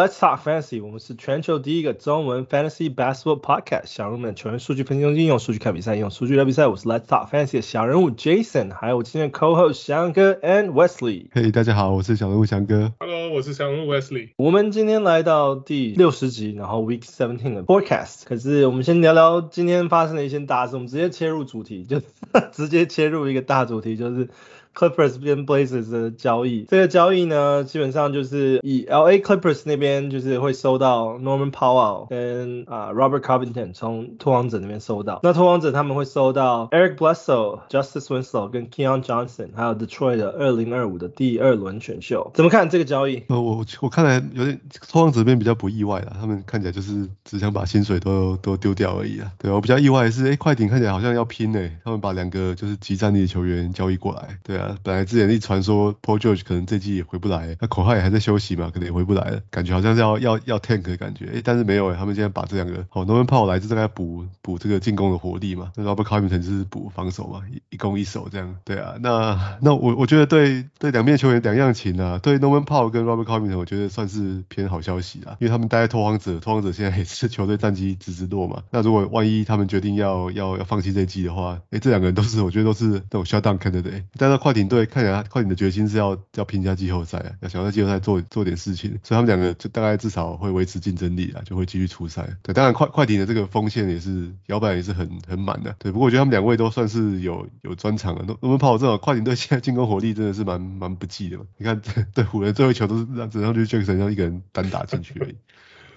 Let's talk fantasy。我们是全球第一个中文 fantasy basketball podcast。小人物们球员数据分析中心，用数据看比赛，用数据聊比赛。我是 Let's talk fantasy 的小人物 Jason，还有我今天的 co-host 翔哥 and Wesley。Hey，大家好，我是小人物翔哥。Hello，我是小人物 Wesley。我们今天来到第六十集，然后 Week Seventeen 的 forecast。可是我们先聊聊今天发生的一些大事，我们直接切入主题，就 直接切入一个大主题，就是。Clippers 跟 Blazers 的交易，这个交易呢，基本上就是以 LA Clippers 那边就是会收到 Norman Powell 跟啊 Robert Covington 从拓荒者那边收到，那拓荒者他们会收到 Eric Bledsoe、Justice Winslow 跟 Keon Johnson，还有 Detroit 的二零二五的第二轮选秀，怎么看这个交易？呃，我我看来有点拓荒者这边比较不意外啦，他们看起来就是只想把薪水都都丢掉而已啊。对，我比较意外的是，哎，快艇看起来好像要拼诶，他们把两个就是集战力的球员交易过来，对本来之前一传说 Paul George 可能这季也回不来，那口号也还在休息嘛，可能也回不来了，感觉好像是要要要 tank 的感觉，诶、但是没有诶，他们现在把这两个好 Norman p o w 来，就大概补补这个进攻的火力嘛，那 Robert Covington 就是补防守嘛，一攻一守这样，对啊，那那我我觉得对对两边球员两样情啊，对 Norman p o w 跟 Robert Covington 我觉得算是偏好消息啊，因为他们待在拓荒者，拓荒者现在也是球队战绩直直落嘛，那如果万一他们决定要要要放弃这季的话，诶、欸，这两个人都是我觉得都是那种 shutdown 看的对但是快快艇队看起来快艇的决心是要要拼下季后赛啊，要想要在季后赛做做点事情，所以他们两个就大概至少会维持竞争力啊，就会继续出赛。对，当然快快艇的这个锋线也是摇摆也是很很满的。对，不过我觉得他们两位都算是有有专长的。那我们跑这种快艇队现在进攻火力真的是蛮蛮不济的嘛。你看 对湖人最后一球都是让只让就是 Jackson 让一个人单打进去而已。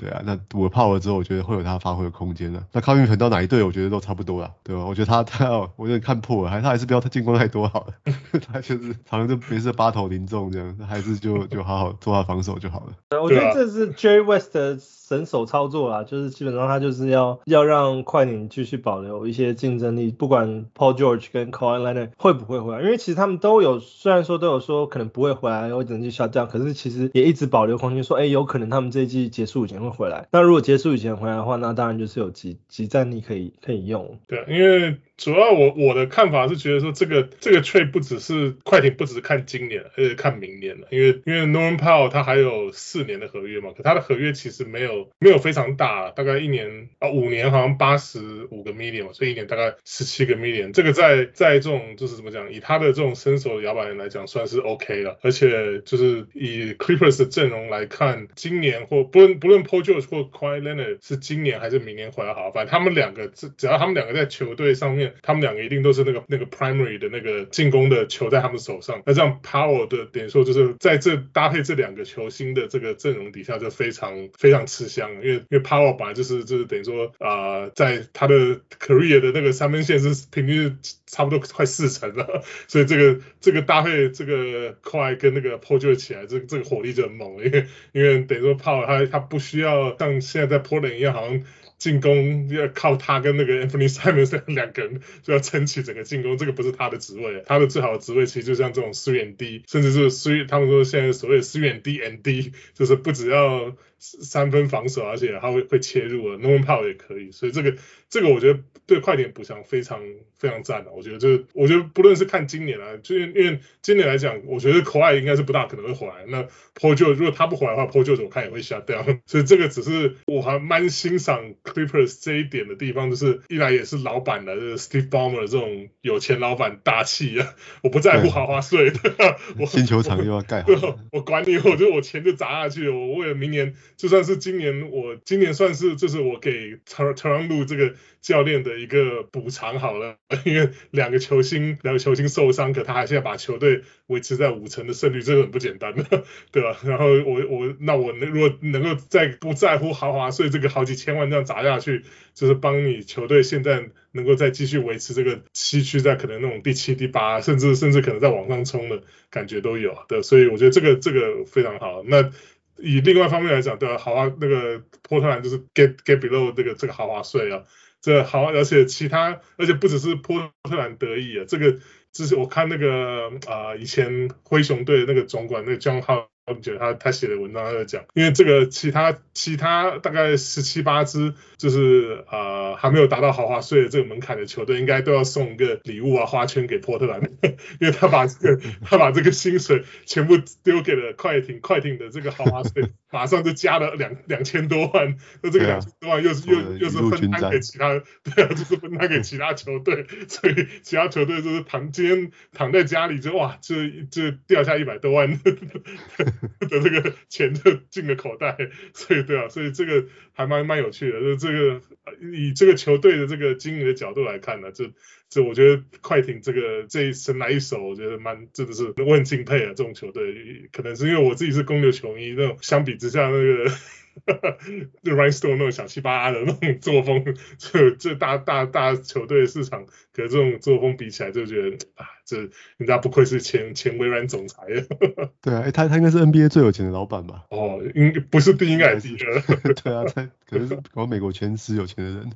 对啊，那我泡了之后，我觉得会有他发挥的空间的。那康运腾到哪一队，我觉得都差不多了，对吧？我觉得他他要，我有点看破了，还他还是不要他进攻太多好了。他就是好像就没事八投零中这样，还是就就好好做他防守就好了。我觉得这是 Jerry West 的神手操作啦，就是基本上他就是要要让快艇继续保留一些竞争力，不管 Paul George 跟 Kawhi Leonard 会不会回来，因为其实他们都有，虽然说都有说可能不会回来，或者能去下降，可是其实也一直保留空间，说哎有可能他们这一季结束以前会回来。那如果结束以前回来的话，那当然就是有集集战力可以可以用。对，因为。主要我我的看法是觉得说这个这个 trade 不只是快艇，不只是看今年，而且看明年了。因为因为 Norman Powell 他还有四年的合约嘛，可他的合约其实没有没有非常大，大概一年啊五年好像八十五个 million 嘛，所以一年大概十七个 million。这个在在这种就是怎么讲，以他的这种身手的摇摆人来讲，算是 OK 了。而且就是以 Clippers 的阵容来看，今年或不论不论 Paul George 或 Kawhi Leonard 是今年还是明年回来好，反正他们两个只只要他们两个在球队上面。他们两个一定都是那个那个 primary 的那个进攻的球在他们手上，那这样 Powell 的点说就是在这搭配这两个球星的这个阵容底下就非常非常吃香，因为因为 Power 本来就是就是等于说啊、在他的 career 的那个三分线是平均差不多快四成了，所以这个这个搭配这个快跟那个 Paul 就会起来，这个这个火力就很猛，因为因为等于说 Power 他他不需要像现在在 Portland 一样好像。进攻要靠他跟那个 Anthony Simons 两个人就要撑起整个进攻，这个不是他的职位，他的最好的职位其实就像这种 3and 甚至是四他们说现在所谓 3and D and D，就是不只要三分防守，而且他会会切入了，Norman Powell 也可以，所以这个这个我觉得对快点补强非常非常赞的，我觉得就是我觉得不论是看今年啊，就因为今年来讲，我觉得 Kawhi 应该是不大可能会回来，那 Paul 如果他不回来的话，Paul 我看也会 shut down，所以这个只是我还蛮欣赏 Clippers 这一点的地方，就是一来也是老板的，就是 Steve Ballmer 这种有钱老板大气啊，我不在乎豪华税的，我新球场又要盖好，我管你，我就我钱就砸下去，我为了明年。就算是今年，我今年算是就是我给特特朗普这个教练的一个补偿好了，因为两个球星两个球星受伤，可他还是要把球队维持在五成的胜率，这个很不简单的，对吧？然后我我那我能如果能够在不在乎豪华税这个好几千万这样砸下去，就是帮你球队现在能够再继续维持这个西区在可能那种第七第八，甚至甚至可能在往上冲的感觉都有的，所以我觉得这个这个非常好。那以另外一方面来讲，对吧？豪华那个波特兰就是 get get below 这个这个豪华税啊，这好，而且其他，而且不只是波特兰得意啊，这个就是我看那个啊、以前灰熊队那个总管那个 John 我觉得他他写的文章他在讲，因为这个其他其他大概十七八支，就是呃还没有达到豪华税的这个门槛的球队，应该都要送一个礼物啊花圈给波特兰，因为他把这个他把这个薪水全部丢给了快艇，快艇的这个豪华税马上就加了两两千多万，那这个两千多万又是、又又是分摊给其他，对啊，就是分摊给其他球队，所以其他球队就是躺今天躺在家里就哇，就就掉下一百多万 的这个钱就进了口袋，所以对啊，所以这个还蛮蛮有趣的，就这个以这个球队的这个经营的角度来看呢，就。这我觉得快艇这个这一神来一手，我觉得蛮真的是我很敬佩啊，这种球队，可能是因为我自己是公牛球迷，那种相比之下那个，就 Rhinestone 那种小气巴拉的那种作风，这这大大大球队市场，跟这种作风比起来，就觉得啊，这人家不愧是前前微软总裁啊。对啊，哎，他他应该是 NBA 最有钱的老板吧？哦，应不是第一，应该是第二。对啊，他可能是搞美国前十有钱的人。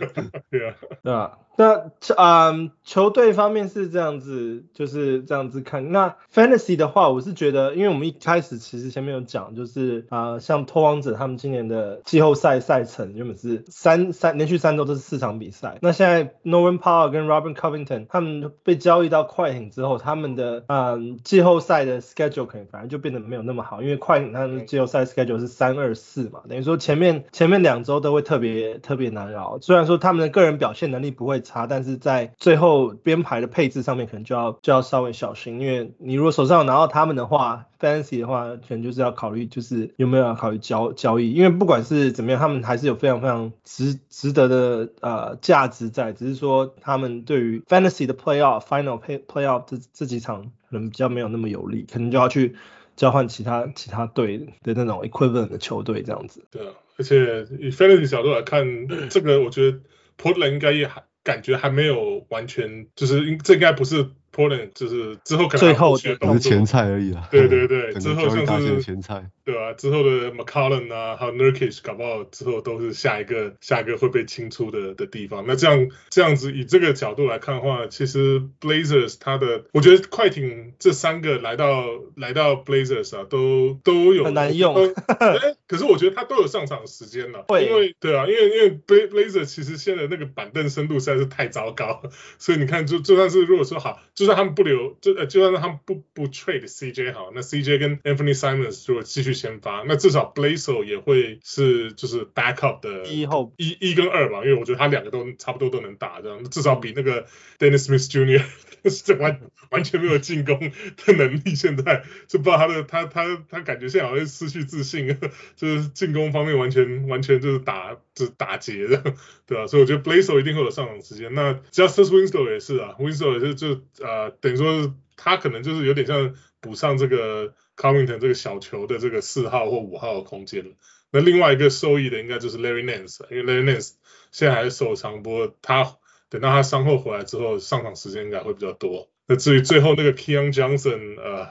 对啊，对啊。那啊、嗯，球队方面是这样子，就是这样子看。那 Fantasy 的话，我是觉得，因为我们一开始其实前面有讲，就是啊、呃，像拓荒者他们今年的季后赛赛程原本是三三连续三周都是四场比赛。那现在 Norman Powell 跟 Robert Covington 他们被交易到快艇之后，他们的嗯季后赛的 schedule 可能反而就变得没有那么好，因为快艇他们的季后赛 schedule 是三二四嘛，等于说前面前面两周都会特别特别难熬。虽然说他们的个人表现能力不会。差，但是在最后编排的配置上面，可能就要就要稍微小心，因为你如果手上有拿到他们的话，Fantasy 的话，可能就是要考虑，就是有没有要考虑交交易，因为不管是怎么样，他们还是有非常非常值值得的呃价值在，只是说他们对于 Fantasy 的 Playoff Final Play Playoff 这这几场可能比较没有那么有利，可能就要去交换其他其他队的那种 Equivalent 的球队这样子。对啊，而且以 Fantasy 角度来看，这个我觉得 Portland 应该也还。感觉还没有完全，就是应这应该不是。Portland 就是之后可能最后的不是前菜而已啊。对对对，之后像是前菜，对啊，之后的 McCollum 啊，还有 Nurkic 搞不好之后都是下一个下一个会被清出的的地方。那这样这样子以这个角度来看的话，其实 Blazers 他的，我觉得快艇这三个来到来到 Blazers 啊，都都有很难用。哎，可是我觉得他都有上场时间了，因为对啊，因为因为 Blazers 其实现在那个板凳深度实在是太糟糕，所以你看就就算是如果说好。就算他们不留，就呃，就算他们不不 trade CJ 好，那 CJ 跟 Anthony Simons 如果继续先发，那至少 Bledsoe 也会是就是 backup 的一后一一跟二吧，因为我觉得他两个都差不多都能打这样，至少比那个 Dennis Smith Jr. 是完完全没有进攻的能力，现在就不知道他的他他他感觉现在好像失去自信，就是进攻方面完全完全就是打就是打结的，对吧？所以我觉得 Bledsoe 一定会有上场时间。那 Justice Winslow 也是啊，Winslow 也是就呃等于说他可能就是有点像补上这个 Covington 这个小球的这个四号或五号的空间。那另外一个受益的应该就是 Larry Nance，因为 Larry Nance 现在还是受伤，不过他。等到他伤后回来之后，上场时间应该会比较多。那至于最后那个 Keon Johnson，呃，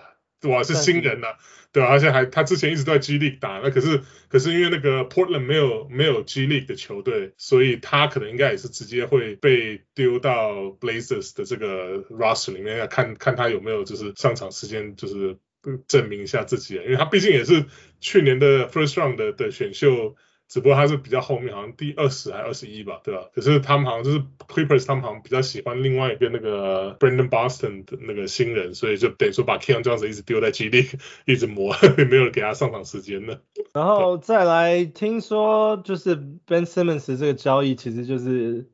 哇，是新人呐、啊，对吧？而且还他之前一直都在 G League 打，那可是可是因为那个 Portland 没有没有 G League 的球队，所以他可能应该也是直接会被丢到 Blazers 的这个 roster 里面，要看看他有没有就是上场时间，就是证明一下自己。因为他毕竟也是去年的 First Round 的的选秀。只不过他是比较后面，好像第二十还二十一吧，对吧？可是他们好像就是 Clippers，他们好像比较喜欢另外一个那个 Brandon Boston 的那个新人，所以就等于说把 Keon 这样子一直丢在基地，一直磨，没有给他上场时间的。然后再来听说就是 Ben Simmons 这个交易其实就是。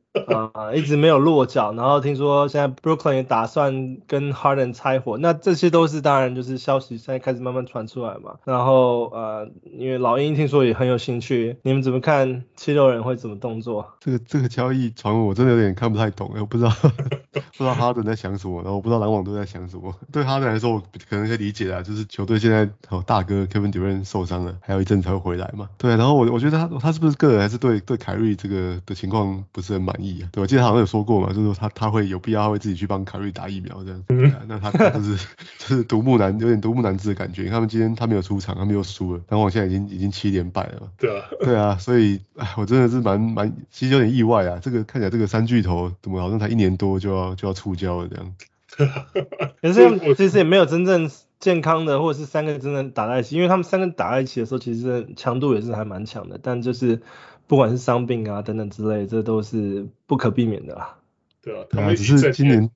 啊，一直没有落脚，然后听说现在 Brooklyn 也打算跟 Harden 拆伙，那这些都是当然就是消息现在开始慢慢传出来嘛。然后呃，因为老鹰听说也很有兴趣，你们怎么看七六人会怎么动作？这个这个交易传闻我真的有点看不太懂，哎我不知道 不知道 Harden 在想什么，然后我不知道篮网都在想什么。对 Harden 来说，我可能可以理解啊，就是球队现在哦大哥 Kevin Durant 受伤了，还有一阵才会回来嘛。对，然后我我觉得他他是不是个人还是对对凯瑞这个的情况不是很满意？对，我记得他好像有说过嘛，就是说他他会有必要，他会自己去帮卡瑞打疫苗这样子。对啊，那他他就是就是独木难，有点独木难支的感觉。他们今天他没有出场，他们又输了，篮网现在已经已经七连败了。对啊，对啊，所以哎，我真的是蛮蛮，其实有点意外啊。这个看起来这个三巨头怎么好像才一年多就要就要触礁了这样。可是其实也没有真正健康的，或者是三个真正打在一起，因为他们三个打在一起的时候，其实强度也是还蛮强的，但就是。不管是伤病啊等等之类，这都是不可避免的啦。对啊，他们只是今年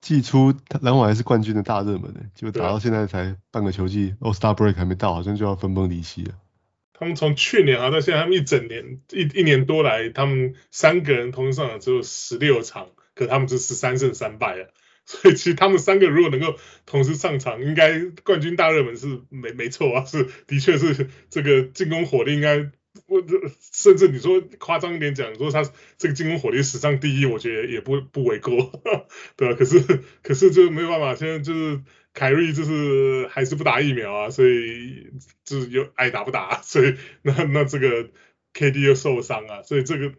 季初篮网还是冠军的大热门呢，就打到现在才半个球季，All Star Break 还没到，好像就要分崩离析了。他们从去年啊到现在，他们一整年一一年多来，他们三个人同时上场只有十六场，可他们是十三胜三败啊。所以其实他们三个如果能够同时上场，应该冠军大热门是没没错啊，是的确是这个进攻火力应该。我这甚至你说夸张一点讲，说他这个进攻火力史上第一，我觉得也不不为过，对吧？可是可是就没有办法，现在就是凯瑞就是还是不打疫苗啊，所以就是又爱打不打，所以那那这个 KD 又受伤啊，所以这个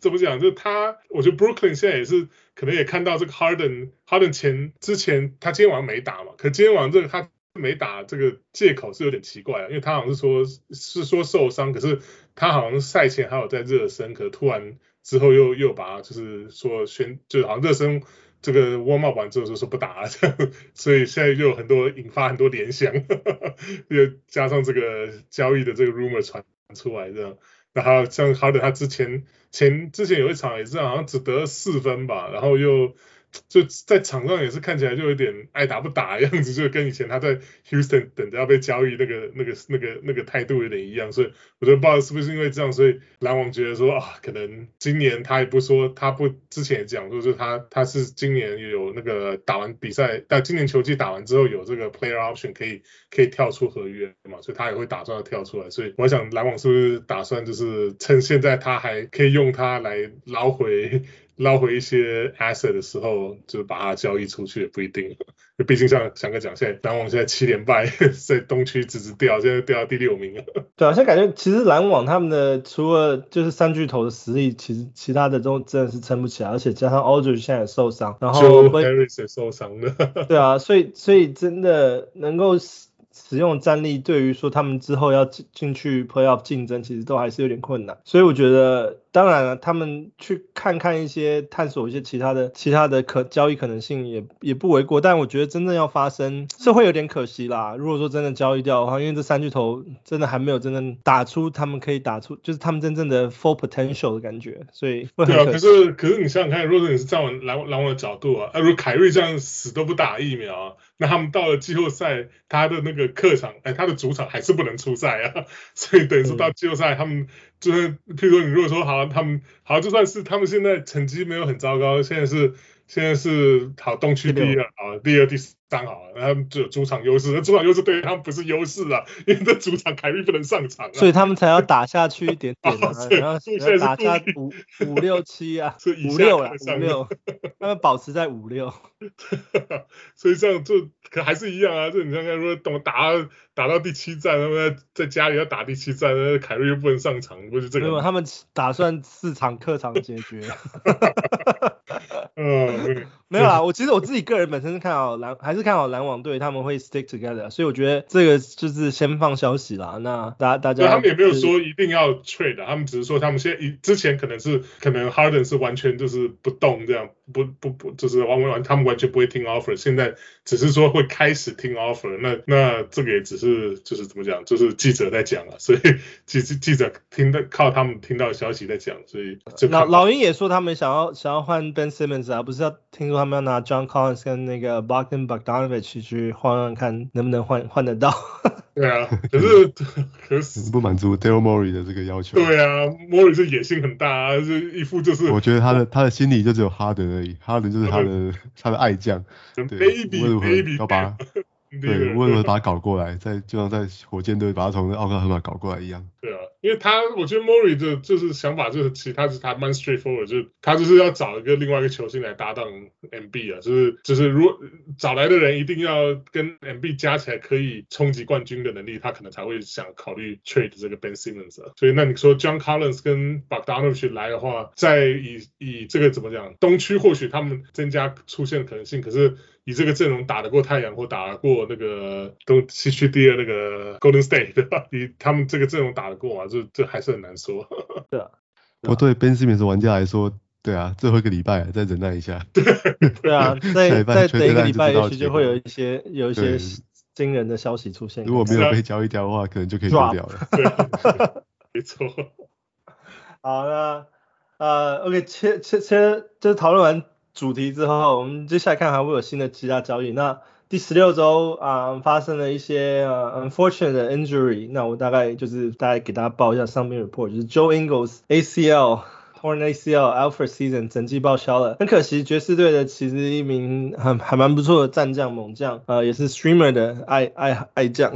怎么讲？就他，我觉得 Brooklyn 现在也是可能也看到这个 Harden，Harden 前之前他今天晚上没打嘛，可今天晚上这个他。没打这个借口是有点奇怪啊，因为他好像是说，是说受伤，可是他好像赛前还有在热身，可是突然之后又又把就是说宣，就是好像热身这个 warm up 完之后就说不打了，所以现在又有很多引发很多联想，又加上这个交易的这个 rumor 传出来这样，然后像 Harden 他之前前之前有一场也是好像只得四分吧，然后又。就在场上也是看起来就有点爱打不打的样子，就跟以前他在 Houston 等着要被交易那个那个那个那个态度有点一样，所以我觉得不知道是不是因为这样，所以篮网觉得说啊，可能今年他也不说他不之前也讲说，就他他是今年有那个打完比赛，但今年球季打完之后有这个 player option 可以可以跳出合约嘛，所以他也会打算要跳出来，所以我想篮网是不是打算就是趁现在他还可以用他来捞回。捞回一些 asset 的时候，就把它交易出去也不一定，毕竟像翔哥讲，现在篮网现在七连败，在东区直直掉，现在掉到第六名了。对啊，现在感觉其实篮网他们的除了就是三巨头的实力，其实其他的都真的是撑不起来，而且加上 Aldridge 现在也受伤，然后 Harris 也受伤了。对啊，所以所以真的能够。使用战力对于说他们之后要进进去 playoff 竞争，其实都还是有点困难。所以我觉得，当然了，他们去看看一些探索一些其他的其他的可交易可能性也也不为过。但我觉得真正要发生是会有点可惜啦。如果说真的交易掉的话，因为这三巨头真的还没有真正打出他们可以打出就是他们真正的 full potential 的感觉，所以。对啊，可是可是你想想看，如果你是站稳篮篮网的角度啊，如果凯瑞这样死都不打疫苗啊。那他们到了季后赛，他的那个客场，哎，他的主场还是不能出赛啊，所以等于说到季后赛，他们就是，譬如说你如果说好，他们好，就算是他们现在成绩没有很糟糕，现在是。现在是好东区第二啊，第二、第三好，然后就主场优势，那 主场优势对于他们不是优势啊，因为这主场凯瑞不能上场啊，所以他们才要打下去一点点啊，然后现在打下五五六七啊，五六了五六，他们保持在五六，所以这样就可还是一样啊，就你刚刚说等打打到第七站，他们在家里要打第七站，那凯瑞又不能上场，不是这个？没有，他们打算四场客场解决。嗯，没有啦，我其实我自己个人本身是看好篮，还是看好篮网队他们会 stick together，所以我觉得这个就是先放消息啦。那大家大家，他们也没有说一定要 trade，他们只是说他们现之前可能是可能 Harden 是完全就是不动这样，不不不就是完完他们完全不会听 offer，现在只是说会开始听 offer，那那这个也只是就是怎么讲，就是记者在讲啊，所以记记者听到靠他们听到的消息在讲，所以老老鹰也说他们想要想要换 Ben Simmons。啊不是要听说他们要拿 John Collins 跟那个 Bogdan Bogdanovic 去换换看能不能换换得到。对啊，可是可是不满足 Daryl Morey 的这个要求。对啊，Morey 是野心很大啊，就一副就是。我觉得他的他的心里就只有哈登而已，哈登就是他的、嗯、他的爱将。Baby Baby 要把。对，为了把他搞过来，在就像在火箭队把他从奥克拉荷马搞过来一样。对啊，因为他我觉得 Morey 的就是想法就是其他是他蛮 straightforward，就是他就是要找一个另外一个球星来搭档 MB 啊，就是就是如果找来的人一定要跟 MB 加起来可以冲击冠军的能力，他可能才会想考虑 trade 这个 Ben Simmons 啊。所以那你说 John Collins 跟 Bogdanovic 来的话，在以以这个怎么讲，东区或许他们增加出现的可能性，可是。以这个阵容打得过太阳或打得过那个东西区第二那个 Golden State 对吧？以他们这个阵容打得过吗？这这还是很难说。对啊，不过对 Ben Simmons 玩家来说，对啊，最后一个礼拜再忍耐一下。对啊，再再 等一个礼拜，也许就会有一些有一些惊人的消息出现。如果没有被交易掉的话，可能就可以丢掉了。对，没错。好，那呃，OK，切切切，就是讨论完。主题之后，我们接下来看还会有新的其他交易。那第十六周啊发生了一些呃 unfortunate injury，那我大概就是大概给大家报一下上面 report，就是 Joe Ingles ACL。Torn ACL out for season，整季报销了，很可惜。爵士队的其实一名很还蛮不错的战将猛将，呃，也是 streamer 的爱爱爱将，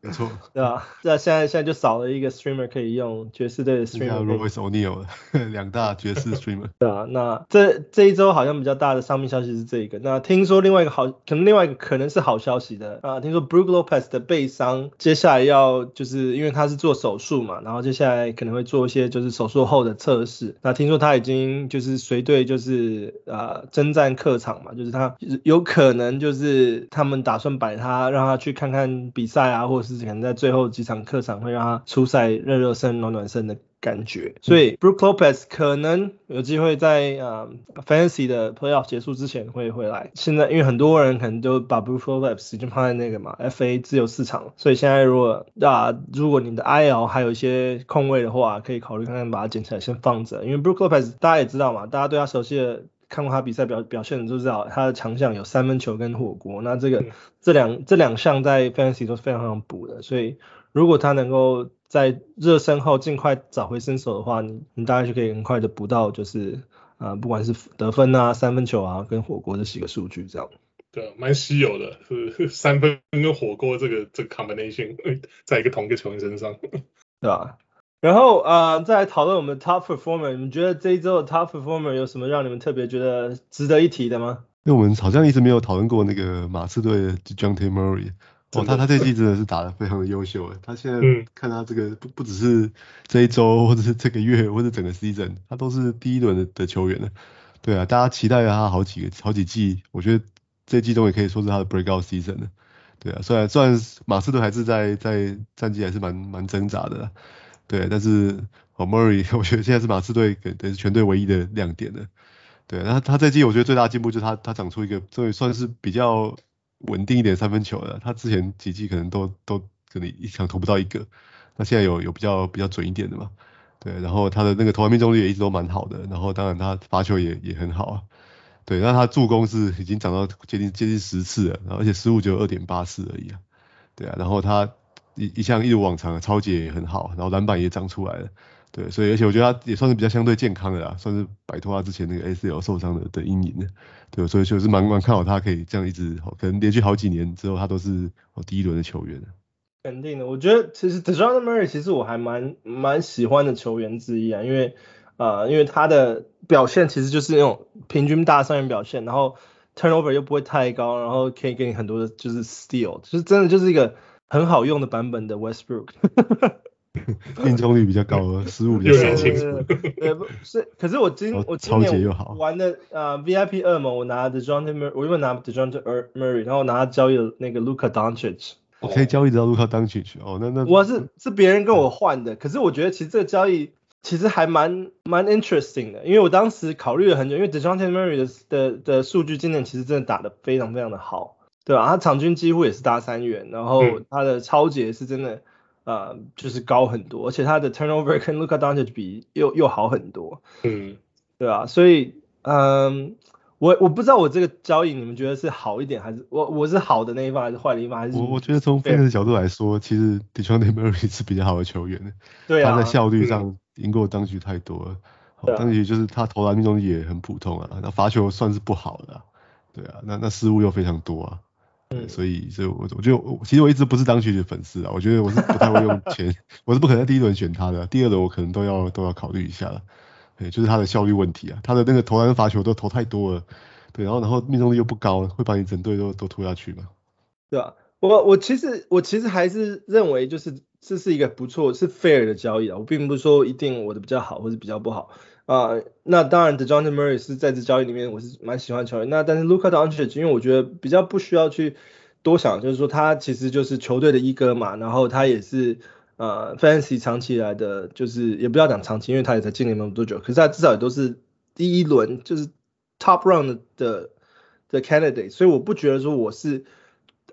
没错，对吧？那现在现在就少了一个 streamer 可以用，爵士队的 streamer。Royce O'Neal 两大爵士 streamer。对啊，那这这一周好像比较大的伤病消息是这一个。那听说另外一个好，可能另外一个可能是好消息的啊，听说 Brook Lopez 的背伤，接下来要就是因为他是做手术嘛，然后接下来可能会做一些就是手术后的测试。那听说他已经就是随队就是呃征战客场嘛，就是他有可能就是他们打算摆他让他去看看比赛啊，或者是可能在最后几场客场会让他出赛热热身暖暖身的。感觉，所以 Brook Lopez 可能有机会在呃 Fantasy 的 Playoff 结束之前会回来。现在因为很多人可能都把 Brook Lopez 已经放在那个嘛 FA 自由市场，所以现在如果啊如果你的 IL 还有一些空位的话，可以考虑看看把它捡起来先放着。因为 Brook Lopez 大家也知道嘛，大家对他熟悉的看过他比赛表表现的都知道，他的强项有三分球跟火锅。那这个这两这两项在 Fantasy 都是非常非常补的，所以如果他能够在热身后尽快找回身手的话，你你大概就可以很快的补到，就是啊、呃，不管是得分啊、三分球啊、跟火锅这几个数据这样。对，蛮稀有的，是 三分跟火锅这个这个 combination 在一个同一个球员身上，对吧？然后啊、呃，再来讨论我们的 top performer，你们觉得这一周的 top performer 有什么让你们特别觉得值得一提的吗？因为我们好像一直没有讨论过那个马刺队的 Dejounte Murray。哦，他他这季真的是打得非常的优秀诶，他现在看他这个不不只是这一周或者是这个月或者整个 season，他都是第一轮的的球员了。对啊，大家期待了他好几个好几季，我觉得这季中也可以说是他的 breakout season 了。对啊，虽然虽然马刺队还是在在战绩还是蛮蛮挣扎的，对，但是哦 Murray 我觉得现在是马刺队等于是全队唯一的亮点了。对，那他他这季我觉得最大的进步就是他他长出一个，这也算是比较。稳定一点三分球的，他之前几季可能都都可能一场投不到一个，那现在有有比较比较准一点的嘛，对，然后他的那个投篮命中率也一直都蛮好的，然后当然他罚球也也很好啊，对，那他助攻是已经涨到接近接近十次了，然后而且失误只有二点八次而已啊，对啊，然后他一一向一如往常的抄截也很好，然后篮板也长出来了。对，所以而且我觉得他也算是比较相对健康的啦，算是摆脱他之前那个 ACL 受伤的的阴影的。对，所以就是蛮蛮看好他可以这样一直，可能连续好几年之后他都是第一轮的球员。肯定的，我觉得其实 d e j o n Murray 其实我还蛮蛮喜欢的球员之一啊，因为、呃，因为他的表现其实就是那种平均大三元表现，然后 turnover 又不会太高，然后可以给你很多的就是 steal，就是真的就是一个很好用的版本的 Westbrook。命中率比较高了，失误比较少。对，不是，可是我今我今年玩的啊、呃、VIP 二嘛，我拿的 Dejounte Murray，我因为拿 Dejounte Murray，然后拿他交易了那个 Luka Doncic。我可以交易到 Luka Doncic 哦，那那我是是别人跟我换的，可是我觉得其实这个交易其实还蛮蛮 interesting 的，因为我当时考虑了很久，因为 Dejounte Murray 的的的数据今年其实真的打得非常非常的好，对吧？他场均几乎也是大三元，然后他的抄截是真的。呃，就是高很多，而且他的 turnover 跟 Luka Doncic 比又又好很多，嗯，对啊？所以，嗯，我我不知道我这个交易你们觉得是好一点，还是我我是好的那一方，还是坏的一方？还是我我觉得从 fans 的角度来说，其实 Dejounte Murray 是比较好的球员，对啊，他在效率上赢过 Doncic 太多了，Doncic 就是他投篮命中率也很普通啊，那罚球算是不好的，对啊，那那失误又非常多啊。对，所以，所以我我觉得，其实我一直不是当曲的粉丝啊。我觉得我是不太会用钱，我是不可能在第一轮选他的，第二轮我可能都要都要考虑一下了。对，就是他的效率问题啊，他的那个投篮罚球都投太多了，对，然后然后命中率又不高，会把你整队都都拖下去嘛。对啊，我我其实我其实还是认为就是这是一个不错是 fair 的交易啊，我并不是说一定我的比较好或者比较不好。啊、那当然，Dejounte Murray 是在这交易里面，我是蛮喜欢球员。那但是 Luka Doncic，因为我觉得比较不需要去多想，就是说他其实就是球队的一哥嘛，然后他也是呃 Fantasy 长期来的，就是也不要讲长期，因为他也才进联盟多久，可是他至少也都是第一轮就是 Top Round 的的 Candidate，所以我不觉得说我是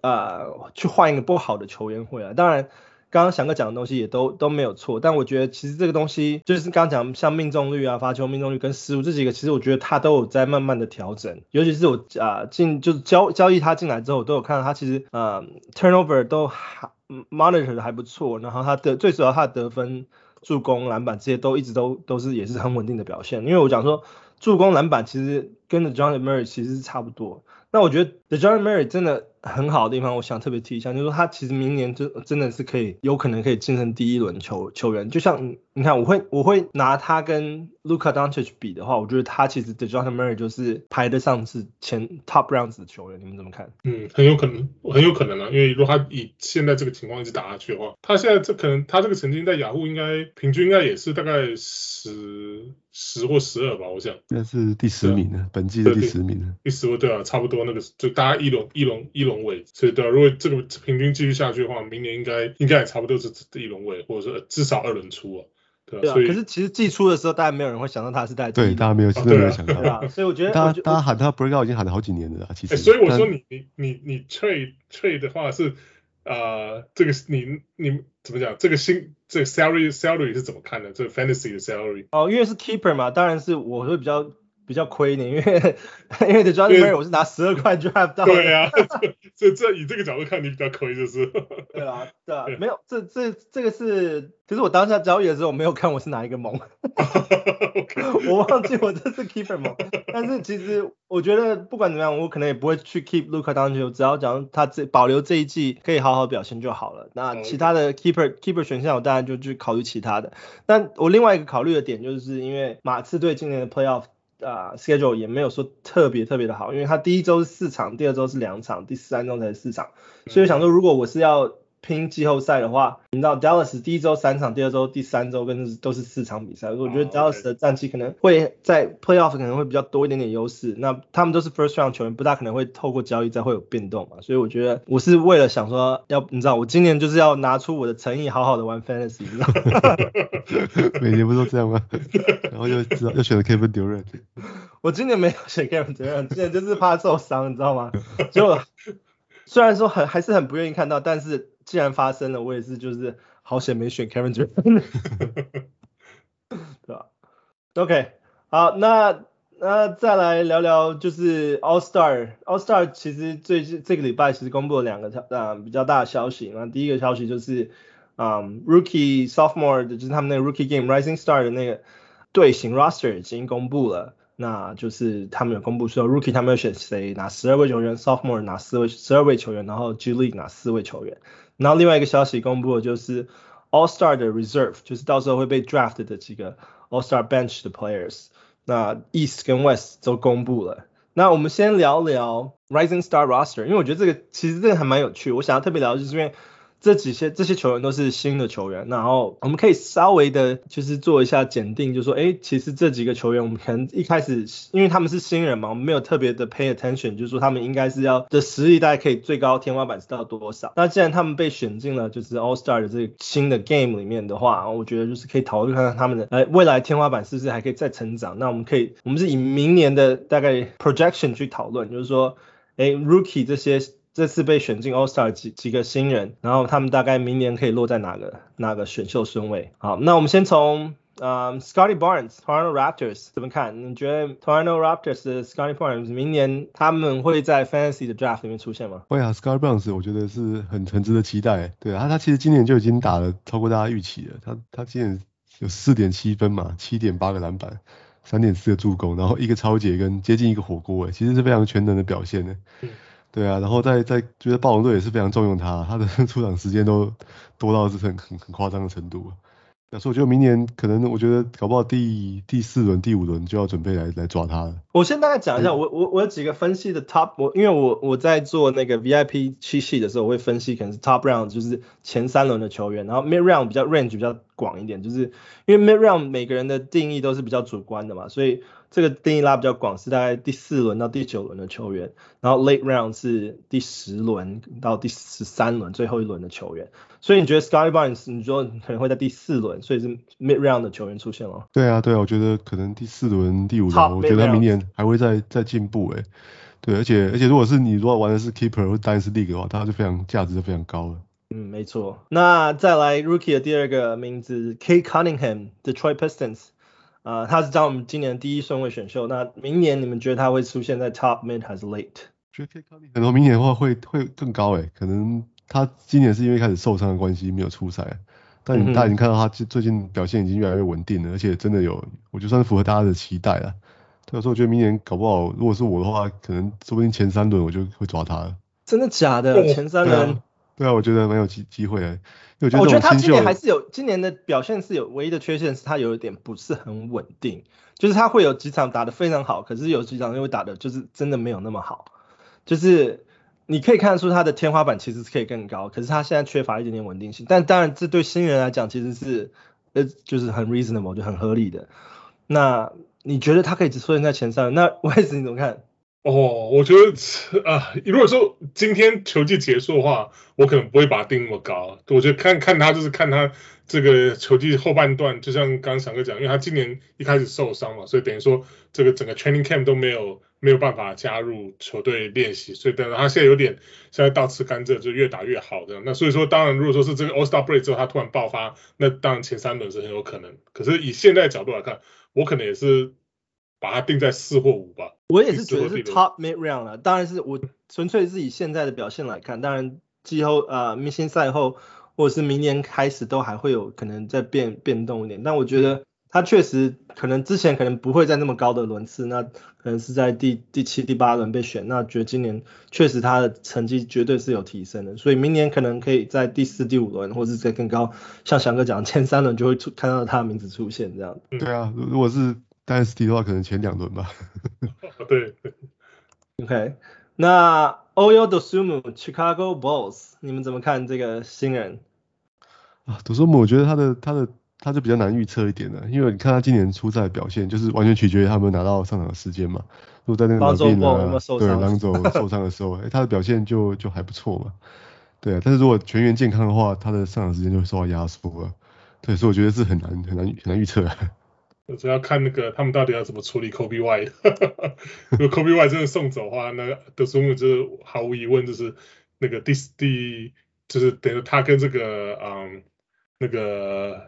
啊、去换一个不好的球员回来。当然。刚刚翔哥讲的东西也都都没有错，但我觉得其实这个东西就是刚刚讲像命中率啊、发球命中率跟失误这几个，其实我觉得他都有在慢慢的调整。尤其是我啊进就是交交易他进来之后，都有看到他其实呃 turnover 都还 monitor 的还不错，然后他的最主要他的得分、助攻、篮板这些都一直都都是也是很稳定的表现。因为我讲说助攻、篮板其实跟 The John Murray 其实是差不多。那我觉得 The John Murray 真的很好的地方，我想特别提一下，就是说他其实明年就真的是可以，有可能可以晋升第一轮球球员。就像你看，我会我会拿他跟 Luka Doncic 比的话，我觉得他其实 DeJounte Murray 就是排得上是前 top rounds 的球员。你们怎么看？嗯，很有可能，很有可能啊，因为如果他以现在这个情况一直打下去的话，他现在这可能他这个曾经在雅虎应该平均应该也是大概十十或十二吧，我想。应该是第十名呢，本季的第十名呢。第十位对啊，差不多。那个就大家一轮一轮一轮位，所以对啊，如果这个平均继续下去的话，明年应该应该也差不多是第一轮位，或者说至少二轮出啊，对啊。所以，可是其实季初的时候，大家没有人会想到他是在对，大家没有，真的没有想到。所以我觉得大家大家喊他 breakout 已经喊了好几年了，其实。所以我说你你你你 trade trade 的话是啊，这个你你怎么讲？这个新这个 salary salary 是怎么看的？这个 fantasy 的 salary？哦，因为是 keeper 嘛，当然是我会比较。比较亏一点，因为 因为 DeJounte Murray 我是拿十二块 draft 到的。对啊，这这以这个角度看你比较亏就是。对啊，对啊，没有，这这这个是，其实我当下交易的时候我没有看我是哪一个盟，我忘记我这是 keeper 盟，但是其实我觉得不管怎么样，我可能也不会去 keep Luka Doncic，只要讲他这保留这一季可以好好表现就好了。那其他的 keeper keeper 选项我当然就去考虑其他的。但我另外一个考虑的点就是因为马刺队今年的 playoff。啊、uh，schedule 也没有说特别特别的好，因为他第一周是四场，第二周是两场，第三周才是四场，所以想说如果我是要。拼季后赛的话，你知道 Dallas 第一周三场，第二周第三周跟都是四场比赛，我觉得 Dallas 的战绩可能会在 Playoff 可能会比较多一点点优势。那他们都是 First Round 球员，不大可能会透过交易再会有变动嘛。所以我觉得我是为了想说要，你知道我今年就是要拿出我的诚意，好好的玩 Fantasy，你知道吗？每年不都这样吗？然后又知道又选了 Kevin Durant。我今年没有选 Kevin Durant，今年就是怕受伤，你知道吗？就虽然说很还是很不愿意看到，但是。既然发生了，我也是就是好险没选 Kevin Durant，对吧？OK，好，那那再来聊聊就是 All Star All Star 其实最近这个礼拜其实公布了两个啊比较大的消息，那第一个消息就是嗯、um, Rookie Sophomore 的就是他们那个 Rookie Game Rising Star 的那个队形 Roster 已经公布了。那就是他们有公布说，Rookie 他们要选谁，拿十二位球员，Sophomore 拿四位十二位球员，然后 G League 拿四位球员。然后另外一个消息公布就是 All Star 的 Reserve，就是到时候会被 Draft 的几个 All Star Bench 的 Players。那 East 跟 West 都公布了。那我们先聊聊 Rising Star Roster，因为我觉得这个其实这个还蛮有趣，我想要特别聊就是因为。这几些这些球员都是新的球员，然后我们可以稍微的，就是做一下检定，就说，哎，其实这几个球员，我们可能一开始，因为他们是新人嘛，我们没有特别的 pay attention，就是说他们应该是要的实力大概可以最高天花板是到多少。那既然他们被选进了就是 All Star 的这个新的 game 里面的话，我觉得就是可以讨论看看他们的，哎，未来天花板是不是还可以再成长。那我们可以，我们是以明年的大概 projection 去讨论，就是说，哎，Rookie 这些。这次被选进 All Star 几几个新人，然后他们大概明年可以落在哪个哪个选秀顺位？好，那我们先从呃、um, Scottie Barnes Toronto Raptors 怎么看？你觉得 Toronto Raptors 的 Scottie Barnes 明年他们会在 Fantasy 的 Draft 里面出现吗？会啊，Scottie Barnes 我觉得是很很值得期待。对啊，他他其实今年就已经打了超过大家预期了。他他今年有四点七分嘛，七点八个篮板，三点四个助攻，然后一个超截跟接近一个火锅，哎，其实是非常全能的表现呢。嗯对啊，然后在在觉得暴龙队也是非常重用他，他的 出场时间都多到是很很很夸张的程度。所以我觉得明年可能我觉得搞不好第第四轮第五轮就要准备来来抓他了。我先大概讲一下，我我我有几个分析的 top，我因为我我在做那个 VIP 七系的时候，我会分析可能是 top round 就是前三轮的球员，然后 mid round 比较 range 比较广一点，就是因为 mid round 每个人的定义都是比较主观的嘛，所以。这个定义拉比较广，是大概第四轮到第九轮的球员，然后 late round 是第十轮到第十三轮最后一轮的球员。所以你觉得 Scottie Barnes 你说可能会在第四轮，所以是 mid round 的球员出现了？对啊，对啊，我觉得可能第四轮、第五轮，我觉得他明年还会再再进步诶。对，而且而且如果是你如果玩的是 keeper 或 dynasty league 的话，他就非常价值就非常高了。嗯，没没错。那再来 Rookie 的第二个名字 Cade Cunningham，Detroit Pistons，啊、呃，他是在我们今年第一顺位选秀。那明年你们觉得他会出现在 Top Mid 还是 Late？觉得 Cade Cunningham 可能明年的话会会更高诶，可能他今年是因为开始受伤的关系没有出赛，但你大家已经看到他最近表现已经越来越稳定了，而且真的有，我觉得算是符合大家的期待了。所以说我觉得明年搞不好，如果是我的话，可能说不定前三轮我就会抓他了。真的假的？前三轮、哦？对啊，我觉得蛮有机机会的。因为我觉得，我觉得他今年还是有，今年的表现是有唯一的缺陷是他有一点不是很稳定，就是他会有几场打得非常好，可是有几场又会打的就是真的没有那么好。就是你可以看得出他的天花板其实是可以更高，可是他现在缺乏一点点稳定性。但当然这对新人来讲其实是呃就是很 reasonable 就很合理的。那你觉得他可以只出现在前三？那 Wes 你怎么看？哦，我觉得啊，如果说今天球季结束的话，我可能不会把它定那么高。我觉得看看他就是看他这个球季后半段，就像刚刚翔哥讲，因为他今年一开始受伤嘛，所以等于说这个整个 training camp 都没有没有办法加入球队练习，所以等他现在有点现在倒吃甘蔗，就越打越好的。那所以说，当然如果说是这个 All Star Break 之后他突然爆发，那当然前三轮是很有可能。可是以现在角度来看，我可能也是把它定在四或五吧。我也是觉得是 top mid round 了，当然是我纯粹是以现在的表现来看，当然季后呃明星赛后或者是明年开始都还会有可能再变变动一点，但我觉得他确实可能之前可能不会在那么高的轮次，那可能是在第第七、第八轮被选，那觉得今年确实他的成绩绝对是有提升的，所以明年可能可以在第四、第五轮或者是再更高，像翔哥讲前三轮就会出看到他的名字出现这样。对啊，如果是。Dynasty 的话，可能前两轮吧。对。OK，那 Ayo Dosunmu，Chicago Bulls，你们怎么看这个新人？啊，Dosunmu，我觉得他的他的他就比较难预测一点的，因为你看他今年出赛表现，就是完全取决于他们拿到上场的时间嘛。如果在那个 LaVine 啊，对，朗佐 受伤的时候，哎、欸，他的表现就就还不错嘛。对啊，但是如果全员健康的话，他的上场时间就会受到压缩了。对，所以我觉得是很难很难很难预测。主要看那个他们到底要怎么处理 Coby White，如果 Coby White 真的送走的话，那个 Dosunmu 就是毫无疑问就是那个第第就是等于他跟这个嗯那个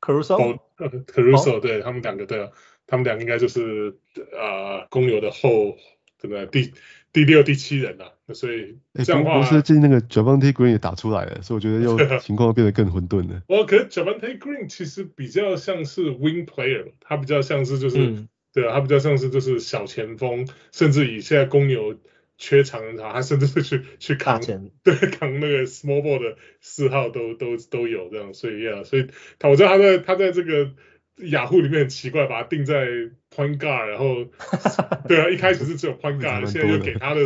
Caruso Caruso 对他们两个对，他们两个应该就是呃公牛的后这个第。第六、第七人啊，那所以这样的话，公司进那个 Javante Green 也打出来了，所以我觉得又 情况变得更混沌了。哦，可是 Javante Green 其实比较像是 wing player，他比较像是就是、嗯、对啊，他比较像是就是小前锋，甚至以现在公牛缺长人他甚至是去去扛前对扛那个 small ball 的四号都都都有这样，所以呀、啊，所以他我知道他在他在这个。雅虎里面很奇怪，把它定在 point guard，然后 对啊，一开始是只有 point guard，现在又给他的，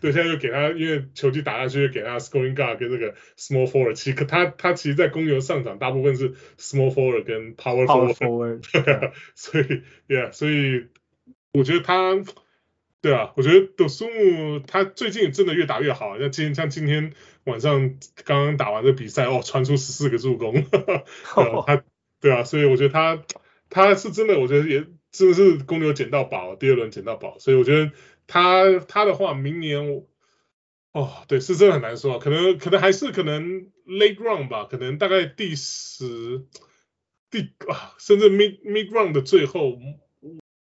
对，现在又给他，因为球季打下去，又给他 scoring guard 跟这个 small forward，其实他他其实，在公牛上场大部分是 small forward 跟 power forward，, power forward 对啊，所以，yeah，所以我觉得他，对啊，我觉得 Dosunmu 他最近真的越打越好，像今像今天晚上刚刚打完的比赛，哦，传出十四个助攻，他。对啊，所以我觉得他他是真的，我觉得也真的是公牛捡到宝，第二轮捡到宝，所以我觉得他他的话，明年哦，对，是真的很难说，可能可能还是可能 late round 吧，可能大概第十第啊，甚至 mid mid round 的最后，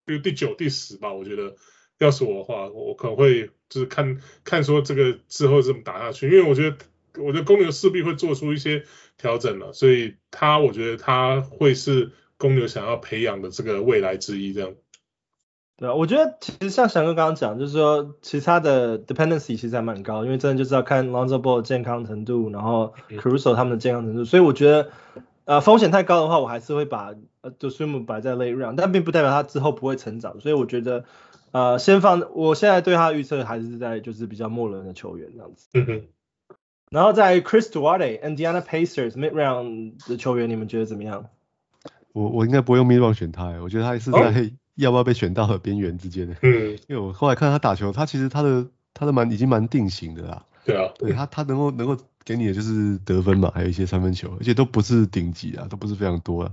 比如第九、第十吧，我觉得要是我的话，我可能会就是看看说这个之后怎么打下去，因为我觉得。我觉得公牛势必会做出一些调整了，所以他我觉得他会是公牛想要培养的这个未来之一，这样。对啊，我觉得其实像翔哥刚刚讲，就是说其实他的 dependency 其实还蛮高，因为真的就是要看 Lonzo Ball 的健康程度，然后 Caruso 他们的健康程度，所以我觉得呃风险太高的话，我还是会把呃 Dosunmu 摆在 late round，但并不代表他之后不会成长，所以我觉得呃先放，我现在对他的预测还是在就是比较末轮的球员这样子。嗯哼。然后在 Chris Duarte Indiana Pacers mid round 的球员，你们觉得怎么样？我我应该不会用 mid round 选他，我觉得他是在要不要被选到的边缘之间的。嗯，因为我后来看他打球，他其实他的他的蛮已经蛮定型的啦。对啊，对他他能够能够给你的就是得分嘛，还有一些三分球，而且都不是顶级啊，都不是非常多啊。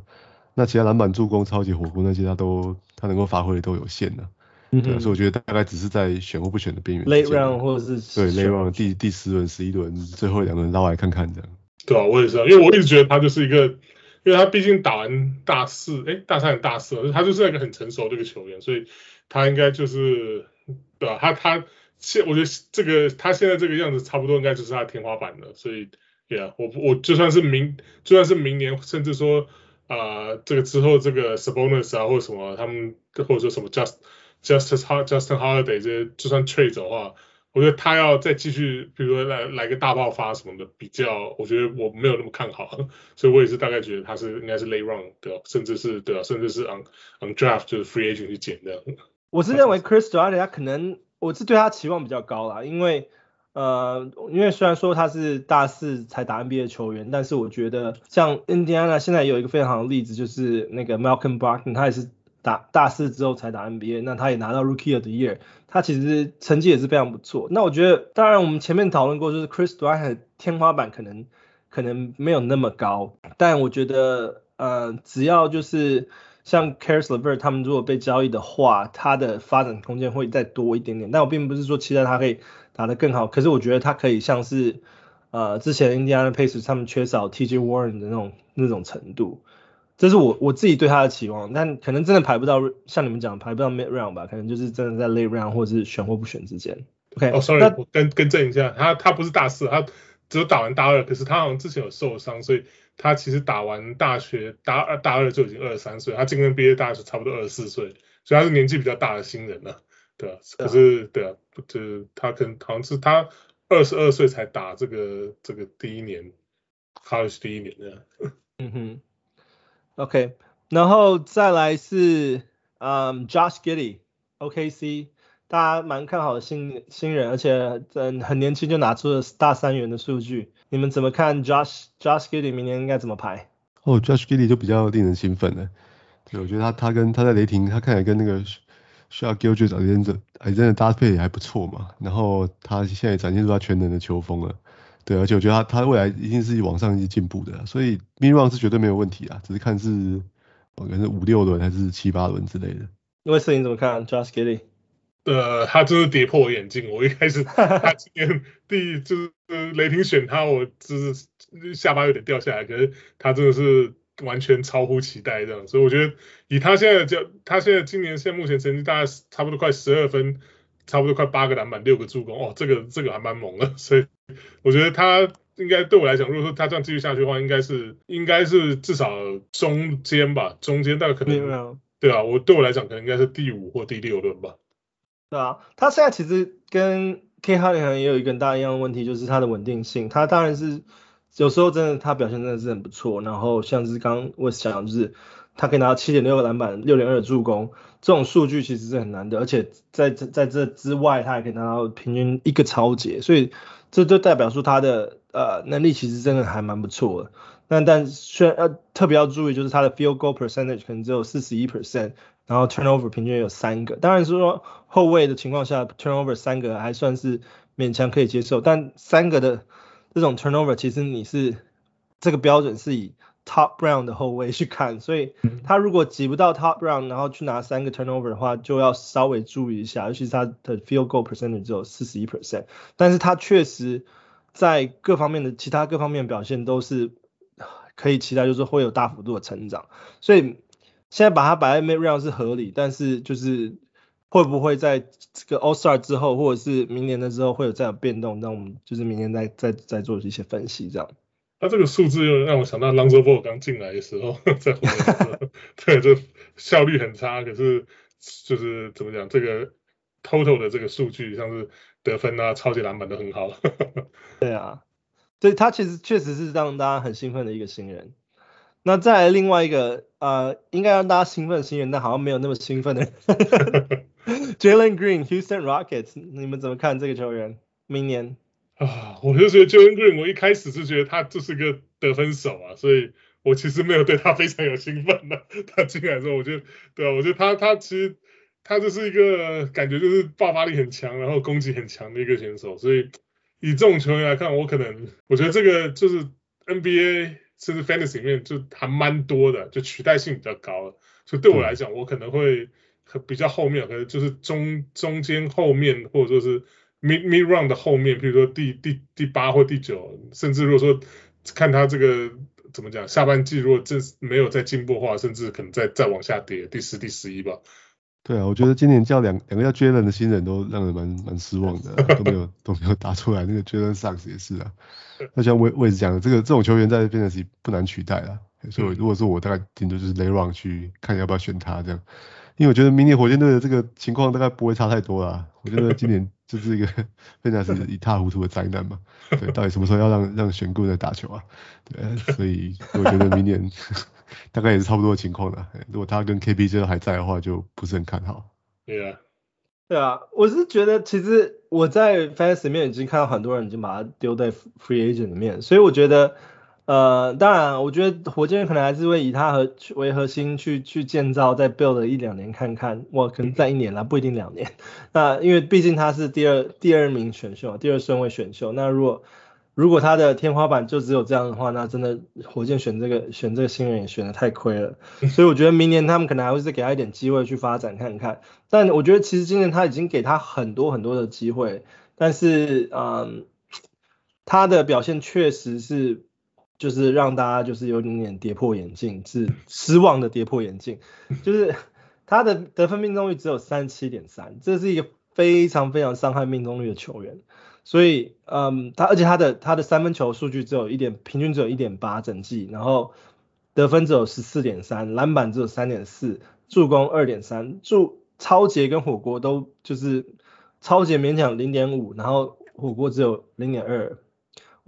那其他篮板、助攻、超级火锅那些，他都他能够发挥的都有限的。嗯，对，所以我觉得大概只是在选或不选的边缘。Late round 或者是对 Late round 第第十轮、十一轮最后两轮捞来看看这样。对啊，我也是，因为我一直觉得他就是一个，因为他毕竟打完大四，哎，大三大四，他就是一个很成熟的一个球员，所以他应该就是，对吧？他他现我觉得这个他现在这个样子差不多应该就是他的天花板了，所以，yeah，我我就算是明就算是明年，甚至说啊、呃，这个之后这个 Sabonis 啊或者什么他们或者说什么 Just Justice Justin Holiday 这些，就算 trade 走的话。我觉得他要再继续，比如说来来个大爆发什么的，比较我觉得我没有那么看好，所以我也是大概觉得他是应该是 late round 的，甚至是对啊，甚至是 on on draft 就是 free agent 去捡的。我是认为 Chris d u a r t 他可能我是对他期望比较高啦，因为呃，因为虽然说他是大四才打 NBA 的球员，但是我觉得像 Indiana 现在有一个非常好的例子，就是那个 Malcolm Brogdon，他也是。打大四之后才打 NBA，那他也拿到 Rookie of the Year，他其实成绩也是非常不错。那我觉得，当然我们前面讨论过，就是 Chris Duarte 天花板可能可能没有那么高，但我觉得呃，只要就是像 c a r i s l e v e r 他们如果被交易的话，他的发展空间会再多一点点。但我并不是说期待他可以打得更好，可是我觉得他可以像是呃之前 Indiana Pacers 他们缺少 TJ Warren 的那种那种程度。这是我我自己对他的期望，但可能真的排不到，像你们讲排不到 mid round 吧，可能就是真的在 late round 或者是选或不选之间。OK，哦，sorry，我更更正一下，他他不是大四，他只有打完大二，可是他好像之前有受伤，所以他其实打完大学大二大二就已经二十三岁，他今年毕业大学差不多二十四岁，所以他是年纪比较大的新人了，对啊，可是对啊，就是他可能好像是他二十二岁才打这个这个第一年 college 第一年的，嗯哼。OK，然后再来是嗯 Josh Giddy，OKC，大家蛮看好的新新人，而且很很年轻就拿出了大三元的数据。你们怎么看 Josh Josh Giddy 明年应该怎么排？哦，Josh Giddy 就比较令人兴奋了。对，我觉得他他跟他在雷霆，他看起来跟那个 Shai Gilgeous-Alexander 还真的搭配也还不错嘛。然后他现在展现出他全能的球风了。对，而且我觉得他他未来一定是往上一直进步的，所以 mid round 是绝对没有问题啊，只是看是可能是五六轮还是七八轮之类的。那位摄影怎么看？Josh Giddey？呃，他就是跌破我眼镜，我一开始 他今年第就是雷霆选他，我就是下巴有点掉下来，可是他真的是完全超乎期待这样，所以我觉得以他现在就他现在今年现在目前成绩大概差不多快十二分。差不多快八个篮板，六个助攻，哦，这个这个还蛮猛的，所以我觉得他应该对我来讲，如果说他这样继续下去的话，应该是应该是至少中间吧，中间大概可能没有，对啊，我对我来讲可能应该是第五或第六轮吧。对啊，他现在其实跟 K 哈林也有一个很大一样的问题，就是他的稳定性，他当然是有时候真的他表现真的是很不错，然后像是刚刚我讲就是。他可以拿到七点六个篮板，六点二的助攻，这种数据其实是很难的，而且在这在这之外，他还可以拿到平均一个超节，所以这就代表说他的呃能力其实真的还蛮不错的。但但虽然呃特别要注意，就是他的 field goal percentage 可能只有四十一 percent，然后 turnover 平均有三个。当然是说后卫的情况下，turnover 三个还算是勉强可以接受，但三个的这种 turnover 其实你是这个标准是以。Top round 的后卫去看，所以他如果挤不到 Top round，然后去拿三个 turnover 的话，就要稍微注意一下，尤其是他的 field goal percentage 只有四十一 percent，但是他确实在各方面的其他各方面表现都是可以期待，就是会有大幅度的成长。所以现在把他摆在 mid round 是合理，但是就是会不会在这个 All Star 之后，或者是明年的时候会有再有变动，那我们就是明年再再再做一些分析这样。他这个数字又让我想到 Lonzo Ball 刚进来的时候，在湖人时候，对，就效率很差，可是就是怎么讲，这个 total 的这个数据，像是得分啊、超级篮板都很好。对啊，对他其实确实是让大家很兴奋的一个新人。那再来另外一个呃，应该让大家兴奋的新人，但好像没有那么兴奋的人，Jalen Green，Houston Rockets，你们怎么看这个球员？明年？啊，我就觉得 Jalen Green，我一开始是觉得他就是个得分手啊，所以我其实没有对他非常有兴奋的。他进来之后，我就对啊，我觉得他他其实他就是一个感觉就是爆发力很强，然后攻击很强的一个选手。所以以这种球员来看，我可能我觉得这个就是 NBA 甚至 Fantasy 里面就还蛮多的，就取代性比较高。所以对我来讲，我可能会比较后面，可能就是中中间后面或者说是。Mid mid round 的后面，比如说第第第八或第九，甚至如果说看他这个怎么讲，下半季如果这没有再进步的话，甚至可能再再往下跌，第十、第十一吧。对啊，我觉得今年叫两两个叫 Jalen 的新人都让人蛮蛮失望的，都没有都没有打出来。那个 Jalen Sucks 也是啊。那像魏魏子讲的，这个这种球员在 Fantasy 不难取代啊。所以如果说我，大概顶多就是 Late Round 去看要不要选他这样。因为我觉得明年火箭队的这个情况大概不会差太多啦。我觉得今年就是一个 Fantasy 一塌糊涂的灾难嘛。对，到底什么时候要让让选顾在打球啊？对，所以我觉得明年。大概也是差不多的情况了。如果他跟 KPJ 都还在的话，就不是很看好。对啊，对啊，我是觉得其实我在 Fans 里面已经看到很多人已经把他丢在 Free Agent 里面，所以我觉得，呃，当然，我觉得火箭可能还是会以他和为核心去去建造，再 build 一两年看看，我可能在一年啦，不一定两年。那因为毕竟他是第二第二名选秀，第二顺位选秀，那如果如果他的天花板就只有这样的话，那真的火箭选这个选这个新人也选的太亏了。所以我觉得明年他们可能还会再给他一点机会去发展看看。但我觉得其实今年他已经给他很多很多的机会，但是嗯，他的表现确实是就是让大家就是有点点跌破眼镜，是失望的跌破眼镜。就是他的得分命中率只有三十七点三，这是一个非常非常伤害命中率的球员。所以，嗯，他而且他的他的三分球数据只有一点，平均只有一点八整季，然后得分只有十四点三，篮板只有三点四，助攻二点三，助超杰跟火锅都就是超杰勉强零点五，然后火锅只有零点二。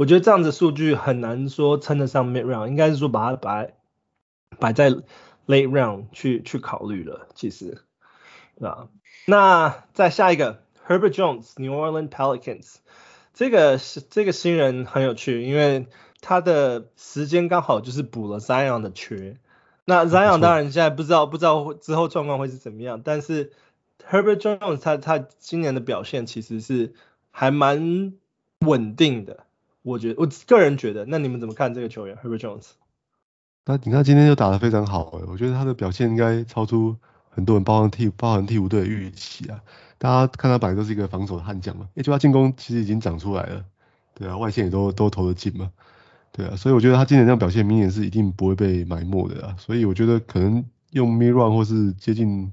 我觉得这样子数据很难说称得上 mid round，应该是说把它摆摆在 late round 去去考虑了，其实，啊，那再下一个 Herbert Jones New Orleans Pelicans。这个是这个新人很有趣，因为他的时间刚好就是补了 Zion 的缺。那 Zion 当然现在不知道不知道之后状况会是怎么样，但是 Herbert Jones 他他今年的表现其实是还蛮稳定的，我觉得我个人觉得。那你们怎么看这个球员 Herbert Jones？那你看今天就打得非常好，我觉得他的表现应该超出很多人包含替包含替补队的预期啊。大家看他本来都是一个防守的悍将嘛，因为就他进攻其实已经长出来了，对啊，外线也都都投得进嘛，对啊，所以我觉得他今年这样表现，明年是一定不会被埋没的啊，所以我觉得可能用 mid round 或是接近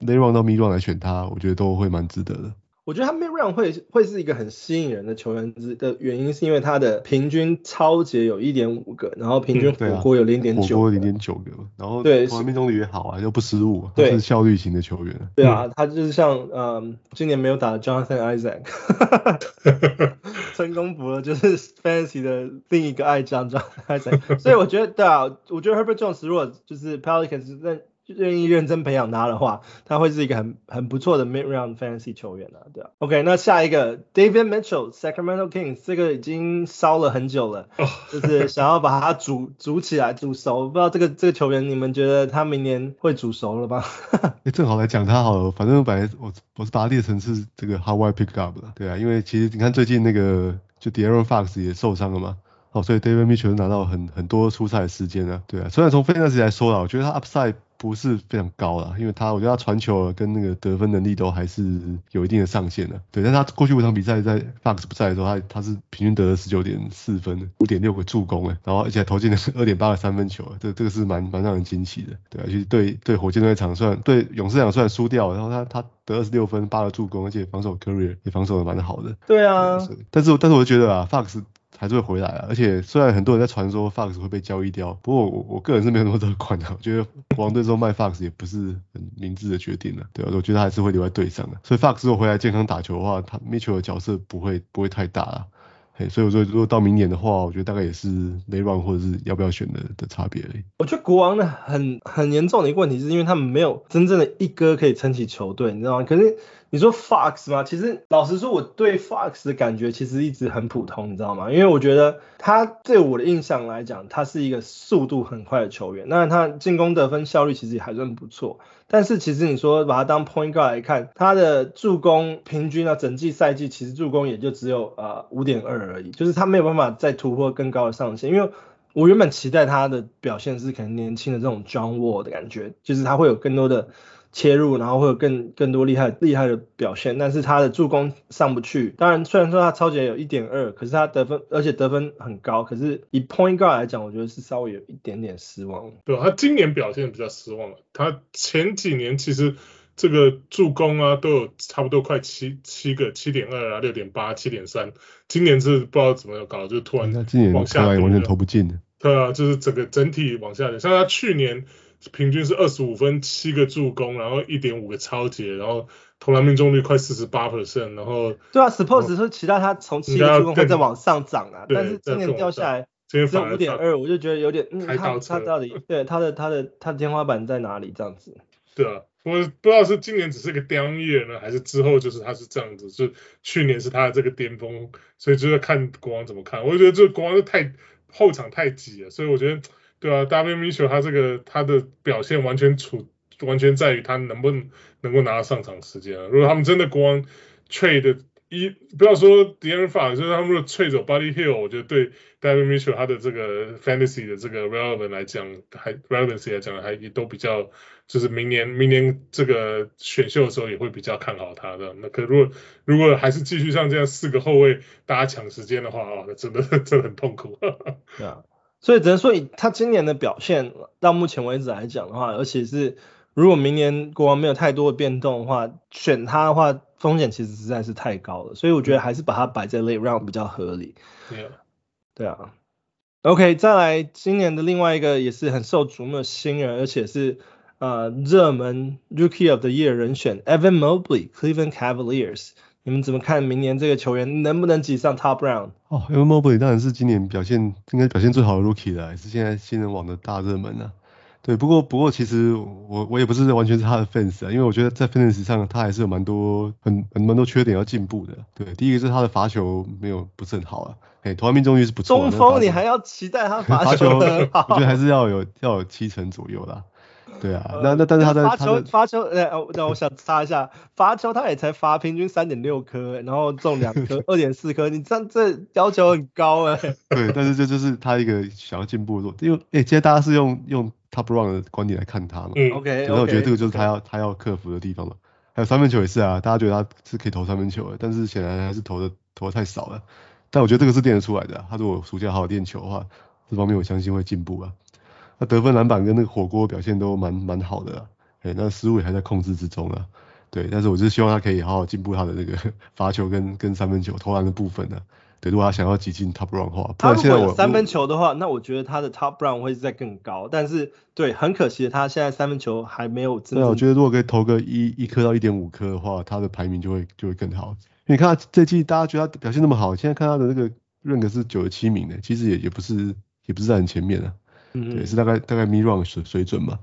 late round 到 mid round 来选他，我觉得都会蛮值得的。我觉得他 mid round 会会是一个很吸引人的球员之的原因，是因为他的平均超节有一点五个，然后平均火锅有零点九，火锅零点九个，然后对，命中率也好啊，又不失误，对，是效率型的球员。对啊，他就是像嗯，今年没有打 Jonathan Isaac，成功补了就是 Fantasy 的另一个爱将 Jonathan Isaac，所以我觉得对啊，我觉得 Herbert Jones 如果就是 Pelicans 那。愿意认真培养他的话，他会是一个很很不错的 mid round fantasy 球员啊，对啊。OK，那下一个 Davion Mitchell Sacramento Kings 这个已经烧了很久了，就是想要把它煮煮起来煮熟。不知道这个这个球员你们觉得他明年会煮熟了吗？欸、正好来讲他好了，反正本来我我是把他列成是这个 how I pick up 的，对啊，因为其实你看最近那个就 De'Aaron Fox 也受伤了嘛。哦，所以 Davion Mitchell 拿到很很多出赛的时间啊，对啊，虽然从 fantasy 来说啦，我觉得他 upside 不是非常高了，因为他我觉得他传球跟那个得分能力都还是有一定的上限的，对，但他过去五场比赛在 Fox 不在的时候，他他是平均得了十九点四分，五点六个助攻诶，然后而且还投进了二点八个三分球，这这个是蛮蛮让人惊奇的，对啊，其实对对火箭队场算对勇士场虽然输掉，然后他他得二十六分八个助攻，而且防守 career 也防守的蛮好的，对啊，对但是但是我就觉得啊 Fox。还是会回来啊，而且虽然很多人在传说 Fox 会被交易掉，不过我我个人是没有那么乐观的，我觉得国王队之后卖 Fox 也不是很明智的决定了，对啊，我觉得他还是会留在队上的，所以 Fox 如果回来健康打球的话，他 Mitchell 的角色不会不会太大了。所以我说，如果到明年的话，我觉得大概也是 late round 或者是要不要选的的差别而已。我觉得国王呢，很很严重的一个问题，是因为他们没有真正的一哥可以撑起球队，你知道吗？可是你说 Fox 吗？其实老实说，我对 Fox 的感觉其实一直很普通，你知道吗？因为我觉得他对我的印象来讲，他是一个速度很快的球员，那他进攻得分效率其实也还算不错。但是其实你说把他当 point guard 来看，他的助攻平均啊，整季赛季其实助攻也就只有呃五点二而已，就是他没有办法再突破更高的上限。因为我原本期待他的表现是可能年轻的这种 John Wall 的感觉，就是他会有更多的切入，然后会有更更多厉害厉害的表现。但是他的助攻上不去。当然，虽然说他超级有一点二，可是他得分，而且得分很高。可是以 point guard 来讲，我觉得是稍微有一点点失望。对，他今年表现比较失望了。他前几年其实这个助攻啊都有差不多快七七个，七点二啊，六点八，七点三。今年是不知道怎么搞，就突然往下掉，完全投不进的。对啊，就是整个整体往下掉。像他去年。平均是二十五分，七个助攻，然后一点五个超截，然后投篮命中率快四十八 percent，然后对啊，suppose 说其他他从七个助攻会再往上涨啊，但是今年掉下来只有五点二，我就觉得有点，嗯，他他到底 对他的他的他的天花板在哪里这样子？对啊，我不知道是今年只是个 down year 呢，还是之后就是他是这样子，就去年是他的这个巅峰，所以就是看国王怎么看。我觉得这个国王是太后场太挤了，所以我觉得。对啊，David Mitchell 他这个他的表现完全处完全在于他能不能能够拿到上场时间啊。如果他们真的国王 trade 一不要说 De'Aaron Fox，就是他们如果 trade 走 Buddy Hield，我觉得对 David Mitchell 他的这个 fantasy 的这个 relevant 来讲，还 relevancy 来讲还也都比较，就是明年明年这个选秀的时候也会比较看好他的。那可如果如果还是继续像这样四个后卫大家抢时间的话啊，那真的 真的很痛苦。对啊。所以只能说以他今年的表现，到目前为止来讲的话，而且是如果明年国王没有太多的变动的话，选他的话风险其实实在是太高了。所以我觉得还是把他摆在 late round 比较合理。对啊，对啊。OK，再来今年的另外一个也是很受瞩目的新人，而且是呃热门 Rookie of the Year 人选 Evan Mobley，Cleveland Cavaliers。你们怎么看明年这个球员能不能挤上 Top Round？哦，Evan Mobley 当然是今年表现应该表现最好的 Rookie 了，也是现在新人网的大热门啊。对，不过不过其实我我也不是完全是他的 fans 啊，因为我觉得在 fans 上他还是有蛮多很很蛮多缺点要进步的。对，第一个是他的罚球没有不是很好啊，哎，投篮命中率是不错。中锋你还要期待他罚球？我觉得还是要有要有七成左右啦。对啊，那那但是他在发球发球，呃，那我想插一下，发球他也才罚平均三点六颗，然后中两颗，二点四颗，你这样这要求很高哎。对，但是这就是他一个想要进步的，因为哎，现在大家是用用 top run 的观点来看他嘛。嗯，OK。然后我觉得这个就是他要他要克服的地方嘛。还有三分球也是啊，大家觉得他是可以投三分球的，但是显然还是投的投的太少了。但我觉得这个是练得出来的，他如果暑假好好练球的话，这方面我相信会进步啊。那得分、篮板跟那个火锅表现都蛮蛮好的啦，哎，那失误也还在控制之中啊，对，但是我就是希望他可以好好进步他的那个 罚球跟跟三分球投篮的部分呢，对，如果他想要挤进 top run 的话，他现在我三分球的话，那我觉得他的 top round 会再更高，但是对，很可惜的他现在三分球还没有真正。对，我觉得如果可以投个一一颗到一点五颗的话，他的排名就会就会更好，因为你看他这季大家觉得他表现那么好，现在看他的那个 rank 是九十七名的，其实也也不是也不是在很前面啊。嗯，对，是大概大概 mid round 水水准嘛，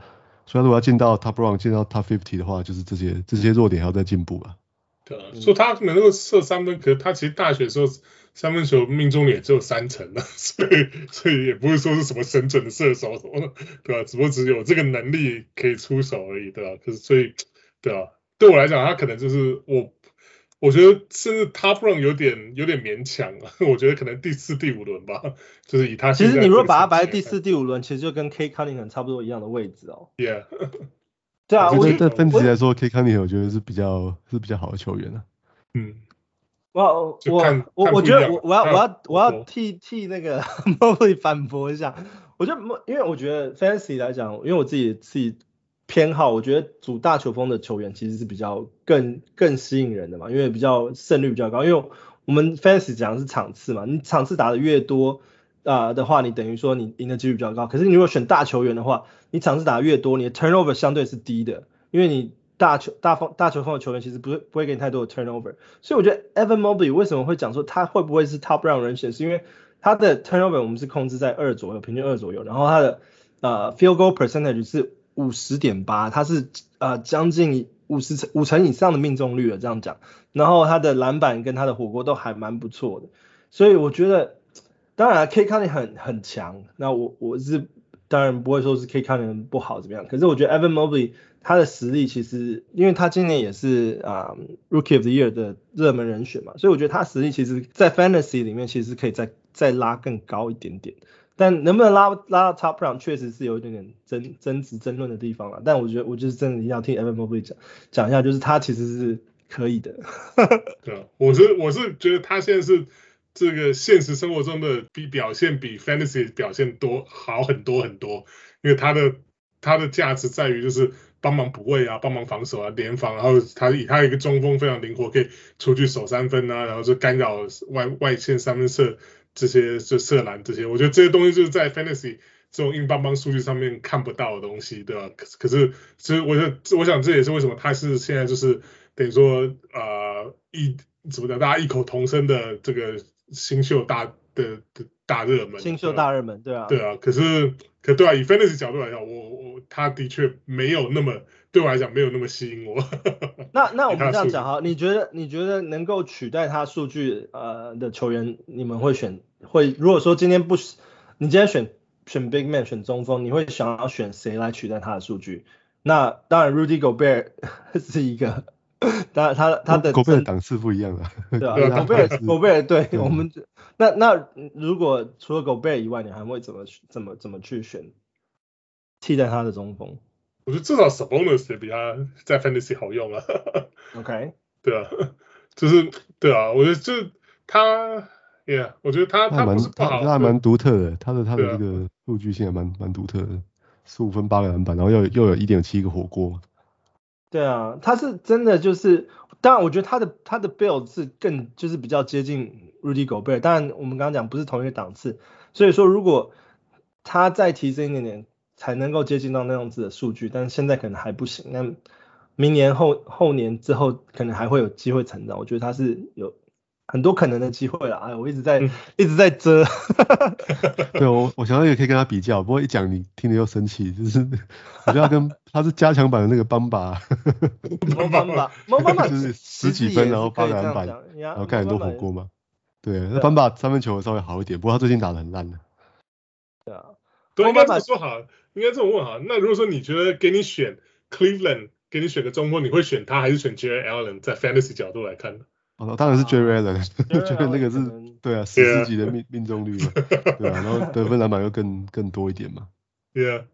所以如果要进到 top round 进到 top fifty 的话，就是这些这些弱点还要再进步啊。对啊，说他能够射三分，可是他其实大学的时候三分球命中率也只有三成的，所以所以也不会说是什么神准的射手什么的，对吧？只不过只有这个能力可以出手而已，对吧？可是所以，对啊，对我来讲，他可能就是我。我觉得甚至 top run 有点有点勉强啊，我觉得可能第四第五轮吧，就是以他其实你如果把他摆在第四第五轮，其实就跟 Cade Cunningham 差不多一样的位置哦。Yeah，对啊，我觉得在分级来说，Cade Cunningham 我觉得是比较是比较好的球员啊。嗯，我我我我觉得我我要我要我要替替那个 Mobley 反驳一下，我觉得因为我觉得 Fantasy 来讲，因为我自己自己。偏好，我觉得主大球风的球员其实是比较更更吸引人的嘛，因为比较胜率比较高。因为我们 fans 讲的是场次嘛，你场次打的越多啊、的话，你等于说你赢的几率比较高。可是你如果选大球员的话，你场次打的越多，你的 turnover 相对是低的，因为你大球大风大球风的球员其实不会不会给你太多的 turnover。所以我觉得 Evan Mobley 为什么会讲说他会不会是 top round 人选，是因为他的 turnover 我们是控制在二左右，平均二左右，然后他的呃 field goal percentage 是。五十点八，他是呃将近五十五成以上的命中率了，这样讲。然后他的篮板跟他的火锅都还蛮不错的，所以我觉得，当然 Cade Cunningham 很很强。那我我是当然不会说是 Cade Cunningham 不好怎么样，可是我觉得 Evan Mobley 他的实力其实，因为他今年也是啊、Rookie of the Year 的热门人选嘛，所以我觉得他实力其实，在 Fantasy 里面其实可以再再拉更高一点点。但能不能拉拉到 top round 确实是有一点点争争执争论的地方了。但我觉得我就是真的要听 Evan Mobley 讲讲一下，就是他其实是可以的。对，我是我是觉得他现在是这个现实生活中的比表现比 Fantasy 表现多好很多很多，因为他的他的价值在于就是。帮忙补位啊，帮忙防守啊，联防，然后他以他一个中锋非常灵活，可以出去守三分啊，然后就干扰外外线三分射这些就射篮这些，我觉得这些东西就是在 fantasy 这种硬邦邦数据上面看不到的东西，对吧？可是可是其实我觉得我想这也是为什么他是现在就是等于说呃一怎么讲大家异口同声的这个新秀大的的大热门，新秀大热门，对啊，对啊，可是。可对啊，以 fantasy 角度来讲，我我他的确没有那么对我来讲没有那么吸引我。那那我们这样讲哈，你觉得你觉得能够取代他数据呃的球员，你们会选会？如果说今天不你今天选选 big man 选中锋，你会想要选谁来取代他的数据？那当然 Rudy Gobert 是一个。当然，他他的狗贝尔档次不一样啊。对啊，狗贝尔狗贝尔对我们那那如果除了 Gobert 以外，你还会怎么怎么怎么去选替代他的中锋？我觉得至少 Sabonis 也比他在 Fantasy 好用啊。OK，对啊，就是对啊，我觉得就他，Yeah，我觉得他他不是不好，他还蛮独特的，他的他的这个数据性还蛮蛮独特的，十五分八个篮板，然后又又有一点七个火锅。对啊，他是真的就是，当然我觉得他的他的 build 是更就是比较接近 Rudy Gobert，当然我们刚刚讲不是同一个档次，所以说如果他再提升一点点，才能够接近到那样子的数据，但是现在可能还不行，那明年后后年之后可能还会有机会成长，我觉得他是有。很多可能的机会了，哎，我一直在、嗯、一直在遮。对，我我想到也可以跟他比较，不过一讲你听着又生气，就是我觉得他跟他是加强版的那个邦巴。邦巴，邦巴就是十几分然后八个篮板，然后看很多火锅嘛。对，那邦巴三分球稍微好一点，不过他最近打的很烂的。对啊，对，应该这么说好，应该这么问哈。那如果说你觉得给你选 Cleveland，给你选个中锋，你会选他还是选 Jarrett Allen？在 Fantasy 角度来看呢？哦，当然是 Jarrett Allen，觉得那个是对啊，十四级的命命中率嘛，对啊，然后得分篮板又更更多一点嘛。对啊，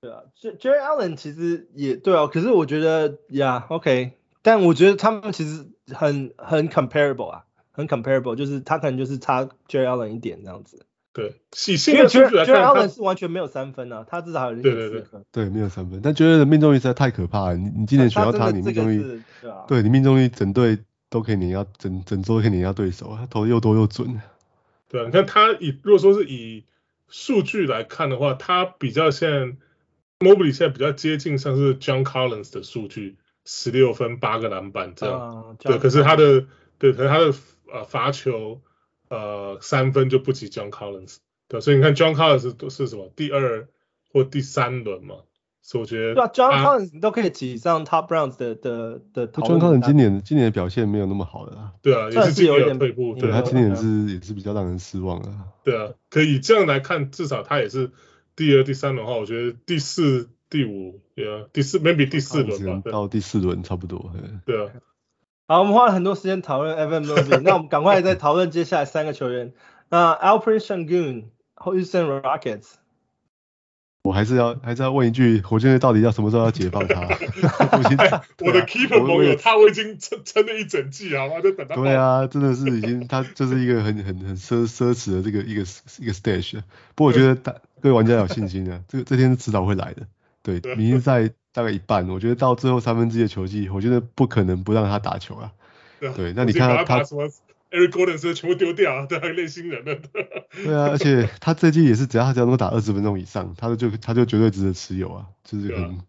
对啊，Jarrett Allen 其实也对啊，可是我觉得呀，OK，但我觉得他们其实很很 comparable 啊，很 comparable，就是他可能就是差 Jarrett Allen 一点这样子。对，细心的数据来看，Jarrett Allen 是完全没有三分啊，他至少还有零点四分。对对对，对，没有三分，但 Jarrett 的命中率实在太可怕了，你你今年选到他，你命中率，对你命中率整队。都可以碾压整整周可以碾压对手，他投的又多又准。对啊，你看他以如果说是以数据来看的话，他比较像 Mobley 现在比较接近像是 John Collins 的数据，十六分八个篮板这样。啊、对，可是他的对，可是他的呃罚球呃三分就不及 John Collins。对，所以你看 John Collins 都是什么第二或第三轮嘛？所以我觉得，对啊，John Collins 你都可以挤上 Top Browns 的的的。John Collins 今年今年的表现没有那么好的啦。对啊，也是有点退步。对，他今年是也是比较让人失望的。对啊，可以这样来看，至少他也是第二、第三轮的话，我觉得第四、第五，对啊，第四 maybe 第四轮吧。到第四轮差不多。对啊。好，我们花了很多时间讨论 Evan Mobley，那我们赶快再讨论接下来三个球员。那 Alperen Sengun，Houston Rockets。我还是要还是要问一句，火箭队到底要什么时候要解放他？我的 keeper 盟友他我已经撑撑了一整季啊，我就等他。对啊，真的是已经他就是一个很很很奢奢侈的这个一个一个 stage。不过我觉得大各位玩家有信心啊，这个这天是迟早会来的。对，明星赛大概一半，我觉得到最后三分之一的球季，我觉得不可能不让他打球啊。对，那你看他。Eric Gordon 是全部丢掉，对，还练新人的。对啊，而且他这季也是，只要他只要能够打二十分钟以上，他就他就绝对值得持有啊，就是很。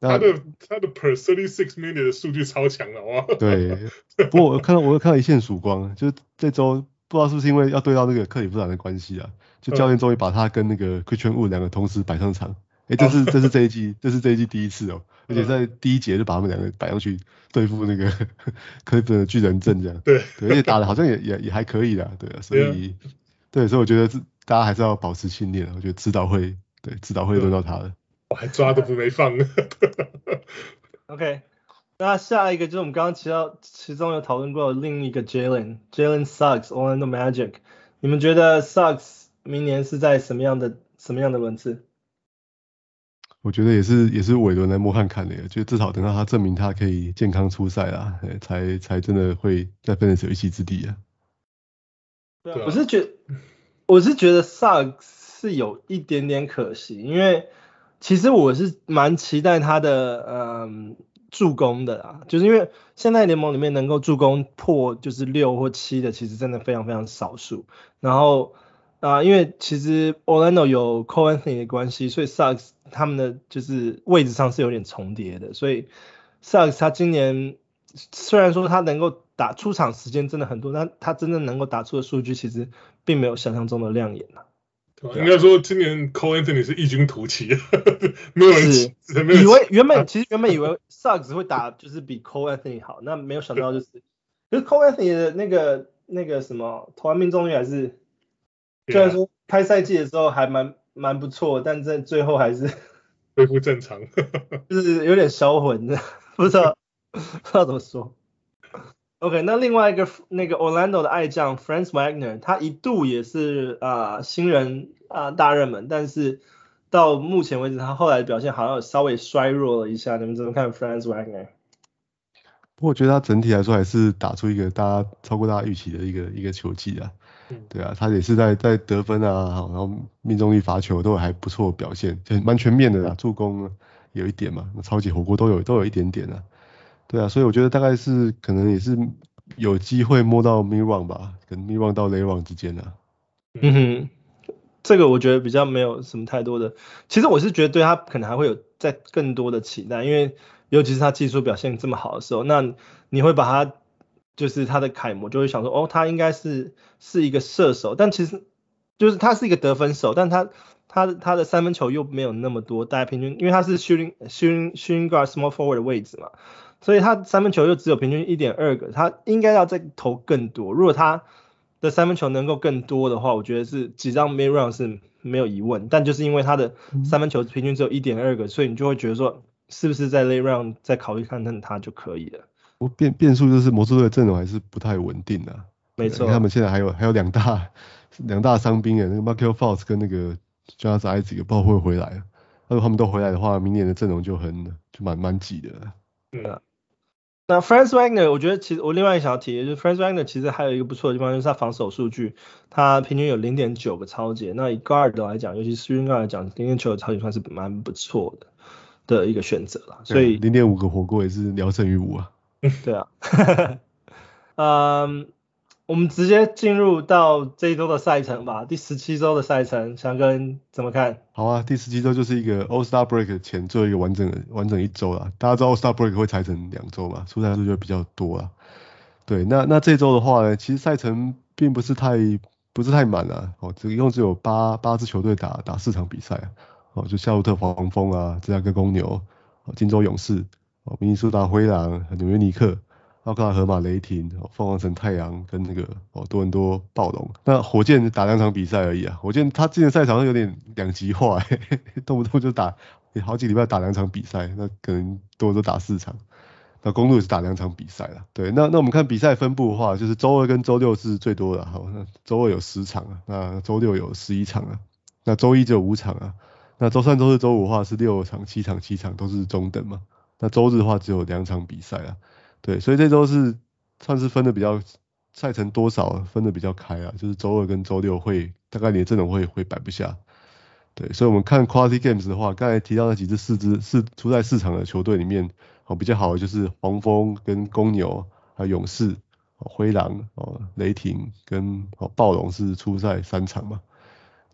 他的他的 per thirty six minute 的数据超强了哇。对，不过我看到我又看到一线曙光，就是这周不知道是不是因为要对到那个克里夫兰的关系啊，就教练终于把他跟那个 Christian Wood 两个同时摆上场。哎，这是这是这一季这是这一季第一次哦，而且在第一节就把他们两个摆上去对付那个科比的巨人阵这样。对，对，而且打的好像也也也还可以啦，对啊，所以对，所以我觉得大家还是要保持信念，我觉得迟早会对迟早会轮到他的。我还抓都不没放。OK，那下一个就是我们刚刚提到其中有讨论过另一个 Jalen Jalen Suggs Orlando Magic，你们觉得 Suggs 明年是在什么样的什么样的轮次？我觉得也是也是尾轮来摸看看的，就至少等到他证明他可以健康出赛啦，才才真的会在 Fantasy 有一席之地啊。对啊，我是觉，我是觉得 Suggs 是有一点点可惜，因为其实我是蛮期待他的嗯助攻的啊，就是因为现在联盟里面能够助攻破就是六或七的，其实真的非常非常少数，然后。啊、呃，因为其实 Orlando 有 Anthony 的关系，所以 Suggs 他们的就是位置上是有点重叠的，所以 Sucks 他今年虽然说他能够打出场时间真的很多，但他真正能够打出的数据其实并没有想象中的亮眼啊。应该说今年 Cole Anthony 是异军突起，没有人是以为原本其实原本以为 Suggs 会打就是比 Cole Anthony 好，那没有想到就是，就是 Cole Anthony 的那个那个什么投篮命中率还是。虽然说开赛季的时候还蛮蛮不错，但在最后还是恢复正常，就是有点销魂的，不知道 不知道怎么说。OK，那另外一个那个 Orlando 的爱将 Franz Wagner，他一度也是啊、呃、新人啊、呃、大热门，但是到目前为止他后来的表现好像有稍微衰弱了一下，你们怎么看 Franz Wagner？不过我觉得他整体来说还是打出一个大家超过大家预期的一个一个球技啊。对啊，他也是在在得分啊，然后命中率、罚球都有还不错的表现，就蛮全面的啦。助攻有一点嘛，超级火锅都有都有一点点啊。对啊，所以我觉得大概是可能也是有机会摸到 mid round 吧，跟 mid round 到 late round 之间啊。嗯哼，这个我觉得比较没有什么太多的。其实我是觉得对他可能还会有再更多的期待，因为尤其是他技术表现这么好的时候，那你会把他。就是他的楷模，就会想说，哦，他应该是是一个射手，但其实就是他是一个得分手，但他他他的三分球又没有那么多，大概平均，因为他是 shooting shooting shooting guard small forward 的位置嘛，所以他三分球又只有平均一点二个，他应该要再投更多。如果他的三分球能够更多的话，我觉得是几张 mid round 是没有疑问，但就是因为他的三分球平均只有一点二个，所以你就会觉得说，是不是在 late round 再考虑看看他就可以了。变变数就是魔术队的阵容还是不太稳定的，没错，他们现在还有还有两大两大伤兵啊，那个 Markelle Fultz 跟那个 Jonas Isaac 不知道会回来啊？如果他们都回来的话，明年的阵容就很就蛮蛮挤的。嗯，那 Franz Wagner 我觉得其实我另外一个想要提的就是 Franz Wagner 其实还有一个不错的地方就是他防守数据，他平均有零点九个超解，那以 Guard 来讲，尤其是 Shooting Guard 来讲，零点九个抄截算是蛮不错的的一个选择了。所以零点五个火锅也是聊胜于无啊。对啊，嗯，我们直接进入到这一周的赛程吧。第十七周的赛程，翔哥怎么看？好啊，第十七周就是一个 All Star Break 前最后一个完整的完整一周了。大家知道 All Star Break 会拆成两周嘛，出赛数就比较多了。对，那那这周的话呢，其实赛程并不是太不是太满啊。哦，只一共只有八八支球队打打四场比赛啊。哦，就夏洛特黄蜂啊，芝加哥公牛，哦，金州勇士。哦，明尼苏达灰狼、纽约尼克、奥克拉荷马雷霆、凤凰城太阳跟那个哦多伦多暴龙，那火箭打两场比赛而已啊。火箭他今年赛场上有点两极化，动不动就打好几礼拜打两场比赛，那可能多都打四场。那公鹿也是打两场比赛了。对，那那我们看比赛分布的话，就是周二跟周六是最多的。好，那周二有十场啊，那周六有十一场啊，那周一只有五场啊，那周三、周四、周五的话是六场、七场、七场都是中等嘛。那周日的话只有两场比赛啊，对，所以这周是算是分的比较赛程多少分的比较开啊，就是周二跟周六会大概你的阵容会会摆不下，对，所以我们看 Quality Games 的话，刚才提到那几支四支四出赛四场的球队里面，哦比较好的就是黄蜂跟公牛，还有勇士、灰狼、哦雷霆跟哦暴龙是出赛三场嘛，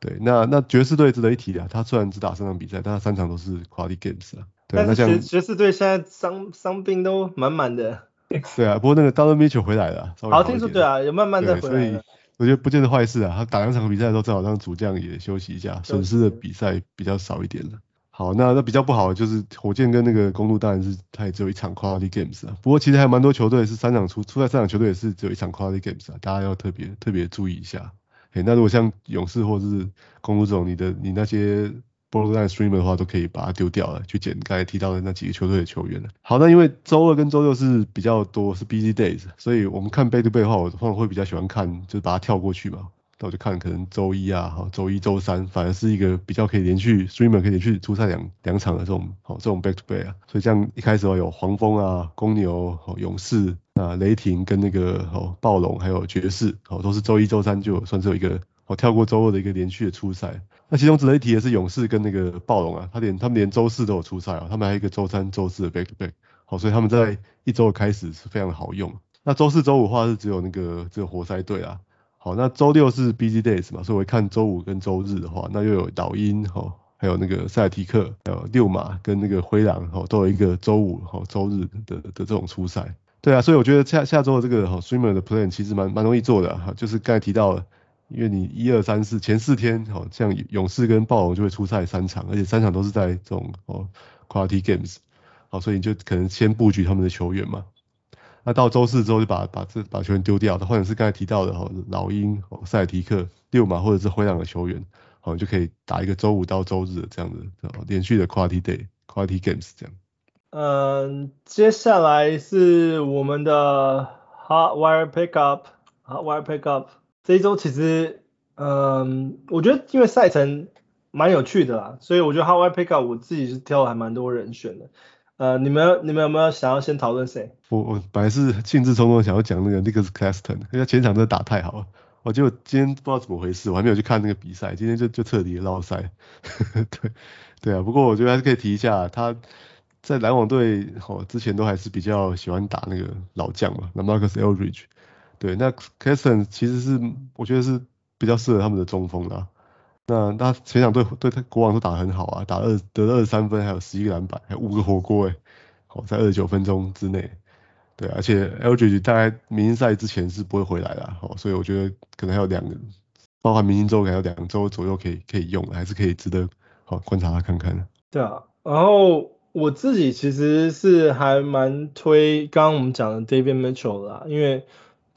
对，那那爵士队值得一提啊，他虽然只打三场比赛，但他三场都是 Quality Games 啊。对，但是爵爵士队现在伤伤病都满满的。对啊，不过那个 Donovan Mitchell 回来了，好，好听说对啊，有慢慢的回来。所以我觉得不见得坏事啊。他打两场比赛都，正好让主将也休息一下，损失的比赛比较少一点了。好，那那比较不好的就是火箭跟那个公路，当然是他也只有一场 Quality Games 啊。不过其实还有蛮多球队是三场出出赛三场球队也是只有一场 Quality Games 啊，大家要特别特别注意一下。诶，那如果像勇士或是公路这种，你的你那些。Borderline Streamer 的话都可以把它丢掉了，去捡刚才提到的那几个球队的球员了。好，那因为周二跟周六是比较多是 Busy Days，所以我们看 Back to Back 的话，我通常会比较喜欢看，就是把它跳过去嘛。那我就看可能周一啊，哈，周一、周三反而是一个比较可以连续 streamer 可以连续出赛两两场的这种，好，这种 back to back 啊，所以这样一开始有黄蜂啊、公牛、勇士啊、雷霆跟那个哦暴龙还有爵士，哦都是周一、周三就算是有一个哦跳过周二的一个连续的出赛。那其中值得一提的是勇士跟那个暴龙啊，他连他们连周四都有出赛啊，他们还有一个周三、周四的 back to back，好，所以他们在一周的开始是非常的好用。那周四、周五的话是只有那个只有活塞队啊。好，那周六是 busy days 嘛，所以我看周五跟周日的话，那又有老鹰哈，还有那个塞尔提克，还有六马跟那个灰狼哈，都有一个周五哈周日的的这种出赛。对啊，所以我觉得下下周的这个哈 streamer 的 plan 其实蛮蛮容易做的哈，就是刚才提到的，因为你一二三四前四天好，像勇士跟暴龙就会出赛三场，而且三场都是在这种哦 quality games，好，所以你就可能先布局他们的球员嘛。那到周四之后就把把这把球员丢掉，或者是刚才提到的哈老鹰、塞尔提克、六马或者是灰狼的球员，好，你就可以打一个周五到周日的这样的连续的 quality day、quality games 这样。嗯，接下来是我们的 hot wire pickup，hot wire pickup 这一周其实，嗯，我觉得因为赛程蛮有趣的啦，所以我觉得 hot wire pickup 我自己是挑了还蛮多人选的。呃，你们你们有没有想要先讨论谁？我我本来是兴致冲冲想要讲那个 Nicholas Claston，因为前场真的打太好了。我就今天不知道怎么回事，我还没有去看那个比赛，今天就就彻底落赛。对对啊，不过我觉得还是可以提一下，他在篮网队哦之前都还是比较喜欢打那个老将嘛，那 Marcus Aldridge。对，那 Claxton 其实是我觉得是比较适合他们的中锋啦。那他前场对对他国王都打得很好啊，打二得二三分，还有十一个篮板，还有五个火锅诶，好在二十九分钟之内，对，而且 Aldridge 大概明星赛之前是不会回来的，好，所以我觉得可能还有两个，包含明星周还有两周左右可以可以用，还是可以值得好观察他看看的。对啊，然后我自己其实是还蛮推刚刚我们讲的 David Mitchell 啦，因为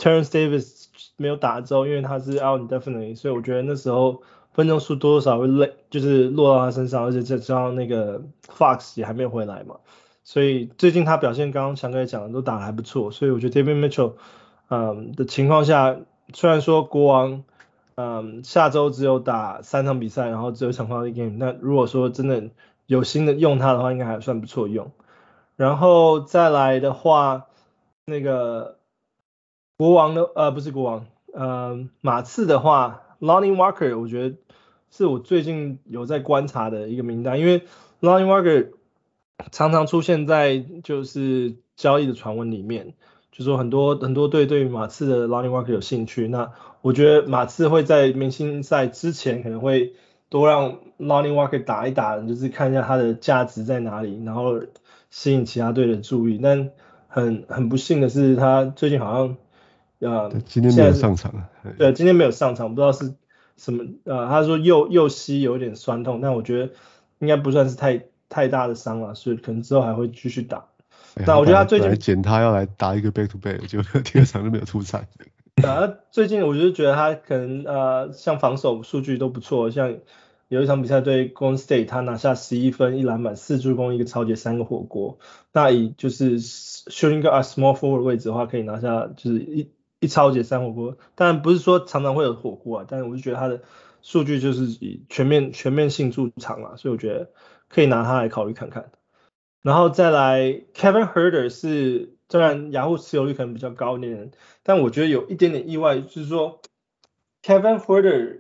Terence Davis 没有打之后，因为他是 out indefinitely，所以我觉得那时候。分钟数多多少会累，就是落到他身上，而且再加上那个 Fox 也还没有回来嘛，所以最近他表现刚刚强哥也讲的都打得还不错，所以我觉得 David Mitchell，嗯的情况下，虽然说国王，嗯下周只有打三场比赛，然后只有一场 quality game，那如果说真的有心的用他的话，应该还算不错用。然后再来的话，那个国王的呃不是国王，呃马刺的话。Lonnie Walker，我觉得是我最近有在观察的一个名单，因为 Lonnie Walker 常常出现在就是交易的传闻里面，就说很多很多队对于马刺的 Lonnie Walker 有兴趣。那我觉得马刺会在明星赛之前可能会多让 Lonnie Walker 打一打，就是看一下他的价值在哪里，然后吸引其他队的注意。但很很不幸的是，他最近好像。呃，今天没有上场。对，今天没有上场，不知道是什么。呃，他说右右膝有点酸痛，但我觉得应该不算是太太大的伤了，所以可能之后还会继续打。但、欸、我觉得他最近捡他要来打一个 back to back，结果第二场就没有出赛。啊，最近我就觉得他可能呃，像防守数据都不错，像有一场比赛对 Golden State，他拿下十一分、一篮板、四助攻、一个抄截、三个火锅。那以就是 shooting guard small forward 位置的话，可以拿下就是一。一抄截三火锅，当然不是说常常会有火锅啊，但是我就觉得他的数据就是以全面全面性入场嘛，所以我觉得可以拿他来考虑看看。然后再来 Kevin Herder 是，虽然雅虎持有率可能比较高一点，但我觉得有一点点意外，就是说 Kevin Herder，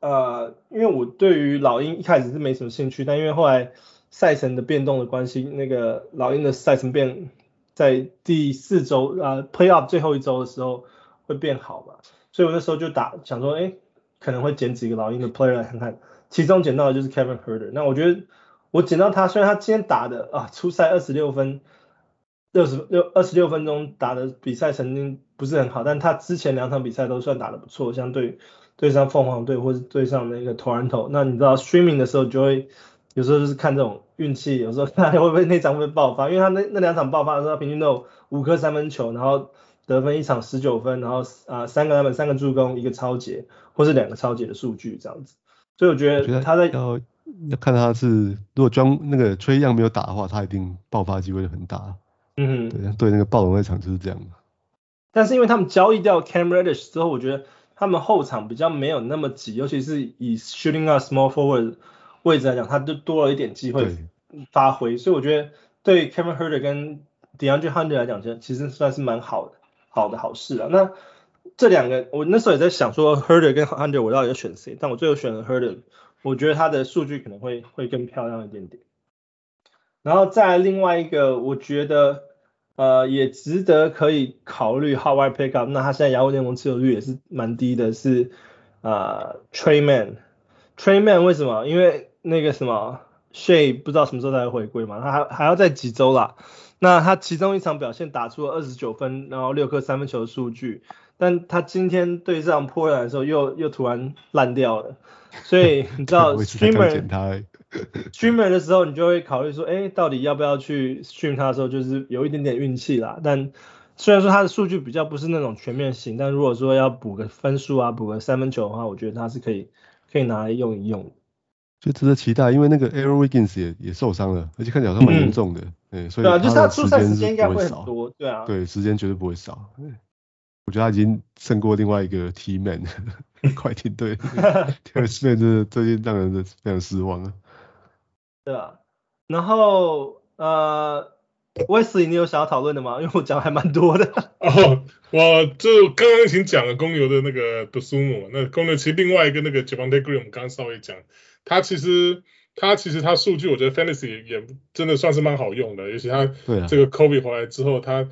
呃，因为我对于老鹰一开始是没什么兴趣，但因为后来赛程的变动的关系，那个老鹰的赛程变。在第四周啊，Playoff 最后一周的时候会变好嘛，所以我那时候就打想说，哎，可能会捡几个老鹰的 player 来看看，其中捡到的就是 Kevin Herder。那我觉得我捡到他，虽然他今天打的啊，初赛二十六分，六十六二十六分钟打的比赛曾经不是很好，但他之前两场比赛都算打得不错，相对对上凤凰队或者对上那个 Toronto。那你知道 streaming 的时候就会。有时候就是看这种运气，有时候看会不会那场会爆发，因为他那那两场爆发的时候，他平均都有五颗三分球，然后得分一场十九分，然后啊三个篮板、三个助攻、一个超节，或是两个超节的数据这样子。所以我觉得他在要要看他是如果装那个 Trae Young 没有打的话，他一定爆发机会就很大。嗯哼，对对，那个暴龙那场就是这样。但是因为他们交易掉 Cam Reddish 之后，我觉得。他们后场比较没有那么急，尤其是以 shooting guard small forward 位置来讲，他就多了一点机会发挥，所以我觉得对 Kevin Huerter 跟 DeAndre Hunter 来讲，其实算是蛮好的，好的好事啊。那这两个，我那时候也在想说 Huerter 跟 Hunter 我到底要选谁，但我最后选了 Huerter，我觉得他的数据可能会会更漂亮一点点。然后再来另外一个，我觉得。呃，也值得可以考虑号外 pickup，那他现在雅虎联盟持有率也是蛮低的，是啊、呃、Tre Mann，Tre Mann 为什么？因为那个什么 Shai 不知道什么时候才会回归嘛，他还还要再几周啦。那他其中一场表现打出了二十九分，然后六颗三分球的数据，但他今天对上波兰的时候又又突然烂掉了，所以 你知道 Streamer。streamer 的时候，你就会考虑说，哎，到底要不要去 stream 他的时候，就是有一点点运气啦。但虽然说他的数据比较不是那种全面型，但如果说要补个分数啊，补个三分球的话，我觉得他是可以可以拿来用一用。就值得期待，因为那个 Aaron Wiggins 也也受伤了，而且看起来好像蛮严重的，嗯、对，所以对啊，就是他出赛时间应该会很多，对啊，对，时间绝对不会少。我觉得他已经胜过另外一个 T-Man 快艇队，Terance Mann 这最近让人非常失望啊。对啊？然后呃，Wesley，你有想要讨论的吗？因为我讲还蛮多的。哦，我就刚刚已经讲了公牛的那个 Dosunmu，那公牛其实另外一个那个 j a v a n t e Green，我们刚刚稍微讲，他其实他其实他数据我觉得 Fantasy 也真的算是蛮好用的，尤其他这个 Kobe 回来之后，他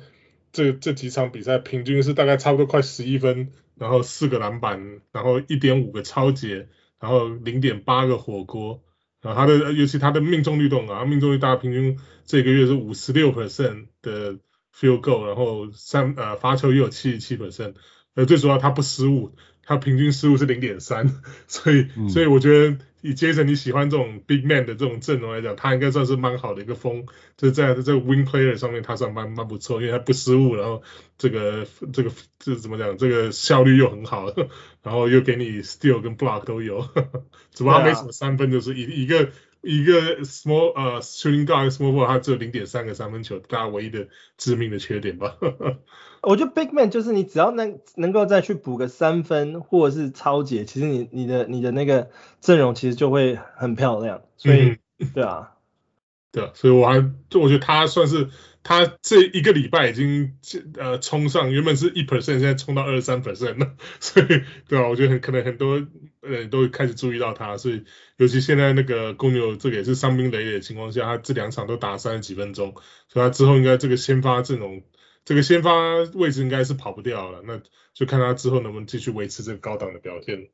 这这几场比赛平均是大概差不多快十一分，然后四个篮板，然后一点五个超截，然后零点八个火锅。然后，他的尤其他的命中率都很高，命中率大概平均这个月是五十六 percent 的 field goal，然后三呃罚球也有七十七 percent，呃最主要他不失误，他平均失误是零点三，所以、嗯、所以我觉得以 Jason 你喜欢这种 big man 的这种阵容来讲，他应该算是蛮好的一个风，就是在这个 wing player 上面他算蛮蛮不错，因为他不失误，然后这个这个这怎么讲，这个效率又很好。然后又给你 steal 跟 block 都有，只不过他没什么三分，就是一一个一个 small 呃 shooting guard small ball，他只有零点三个三分球，大家唯一的致命的缺点吧。我觉得 big man 就是你只要能能够再去补个三分或者是超解，其实你你的你的那个阵容其实就会很漂亮。所以、嗯、对啊，对啊，所以我还就我觉得他算是。他这一个礼拜已经呃冲上，原本是一百分现在冲到二十三百分了，所以对吧？我觉得很可能很多人都开始注意到他，所以尤其现在那个公牛这个也是伤兵累累的情况下，他这两场都打三十几分钟，所以他之后应该这个先发阵容，这个先发位置应该是跑不掉了，那就看他之后能不能继续维持这个高档的表现。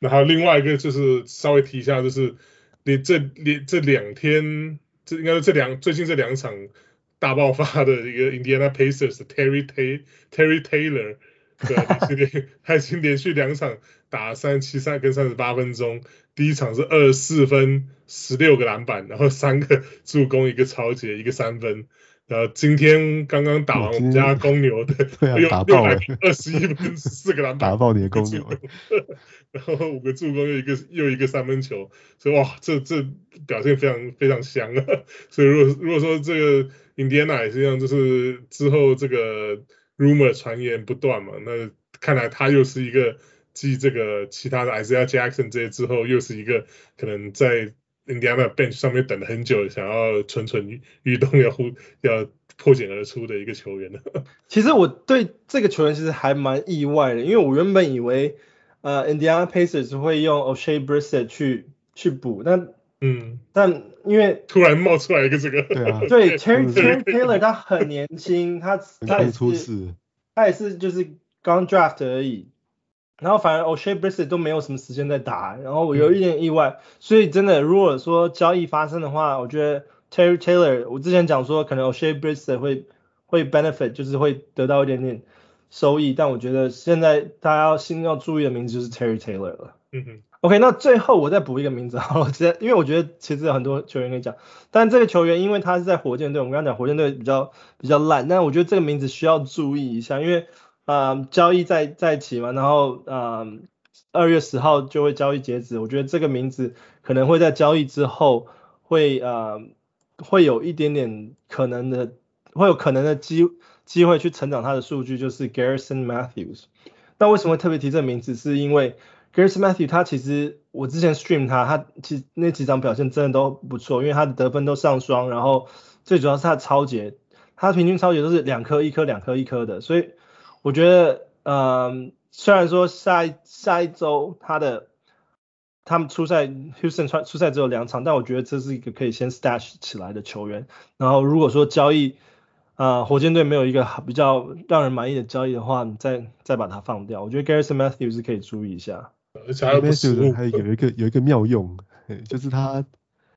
那还有另外一个就是稍微提一下，就是你这连这两天，这应该是这两最近这两场。大爆发的一个 Indiana Pacers Terry Tay Terry Taylor，对，他已经连续两场打三七三跟三十八分钟，第一场是二十四分十六个篮板，然后三个助攻一个超截一个三分，然后今天刚刚打完我们家公牛的，又又来二十一分四个篮板，打爆你的公牛，然后五个助攻又一个又一个三分球，所以哇，这这表现非常非常香啊，所以如果如果说这个。Indiana 也是一样，就是之后这个 rumor 传言不断嘛，那看来他又是一个继这个其他的 Isaiah Jackson 这些之后，又是一个可能在 Indiana bench 上面等了很久，想要蠢蠢欲动要呼 要破茧而出的一个球员。其实我对这个球员其实还蛮意外的，因为我原本以为呃 Indiana Pacers 会用 Oshae Brissett 去去补，但嗯，但因为突然冒出来一个这个，对啊，对 Terry Terry Taylor 他很年轻，他他也是他也是就是刚 draft 而已，然后反而 Oshae Brissett 都没有什么时间在打，然后我有一点意外，嗯、所以真的如果说交易发生的话，我觉得 Terry Taylor 我之前讲说可能 Oshae Brissett 会会 benefit 就是会得到一点点收益，但我觉得现在大家要新要注意的名字就是 Terry Taylor 了，嗯哼。OK，那最后我再补一个名字好了，直接，因为我觉得其实有很多球员可以讲，但这个球员因为他是在火箭队，我们刚刚讲火箭队比较比较烂，但我觉得这个名字需要注意一下，因为啊、交易在在一起嘛，然后啊二、月十号就会交易截止，我觉得这个名字可能会在交易之后会啊、呃、会有一点点可能的会有可能的机机会去成长他的数据，就是 Garrison Matthews。那为什么特别提这个名字？是因为 Garrison Matthew 他其实我之前 stream 他，他其实那几场表现真的都不错，因为他的得分都上双，然后最主要是他的抄截，他平均超节都是两颗一颗两颗一颗的，所以我觉得，嗯、虽然说下一下一周他的他们出赛 Houston 出赛只有两场，但我觉得这是一个可以先 stash 起来的球员。然后如果说交易，啊、火箭队没有一个比较让人满意的交易的话，你再再把它放掉。我觉得 Garrison Matthew 是可以注意一下。而且还有还有一个有一个妙用，就是他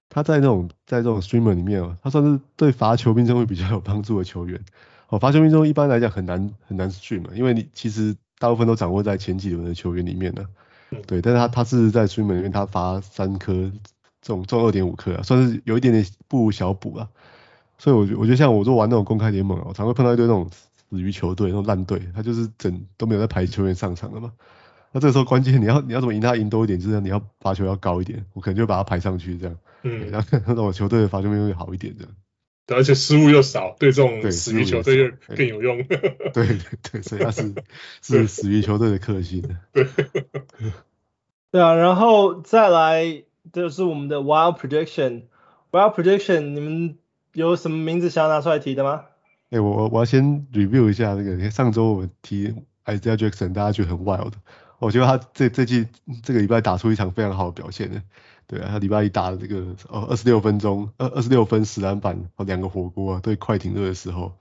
他在那种在这种 streamer 里面哦，他算是对罚球命中会比较有帮助的球员。哦，罚球命中一般来讲很难很难 stream，因为你其实大部分都掌握在前几轮的球员里面呢。对，但是他他是在 streamer 里面他罚三颗，中中二点五颗啊，算是有一点点不如小补啊。所以我觉我觉得像我做玩那种公开联盟啊，我常会碰到一堆那种死鱼球队，那种烂队，他就是整都没有在排球员上场的嘛。那这个时候关键你要你要怎么赢他赢多一点，就是你要罚球要高一点，我可能就把他排上去这样。嗯。然后那种球队的罚球命中率好一点这样。对，而且失误又少，对这种死鱼球队又更有用。对对对，所以他是 是死鱼球队的克星。对。对啊，然后再来就是我们的 Wild Prediction。Wild Prediction，你们。有什么名字想要拿出来提的吗？哎、欸，我我我要先 review 一下那个，上周我们提 Isaiah Jackson，大家觉得很 wild，我觉得他这这季这个礼拜打出一场非常好的表现呢。对啊，他礼拜一打了这个哦二十六分钟，二二十六分十篮板哦两个火锅啊，对快艇队的时候，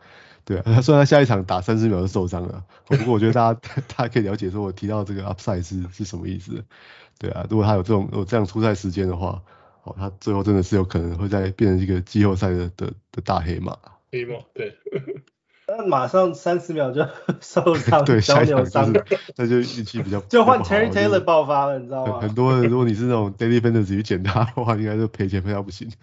对啊，他虽然他下一场打三十秒就受伤了，不过我觉得大家 大家可以了解说我提到这个 upside 是是什么意思。对啊，如果他有这种有这样出赛时间的话。哦他最后真的是有可能会再变成一个季后赛的的的大黑马。黑马，对。那马上三十秒就 受伤，对，小扭伤，那就运气比较。就换 Terry Taylor 爆发了，你知道吗？很多人，如果你是那种 Daily Fantasy 去捡他的话，应该就赔钱赔到不行。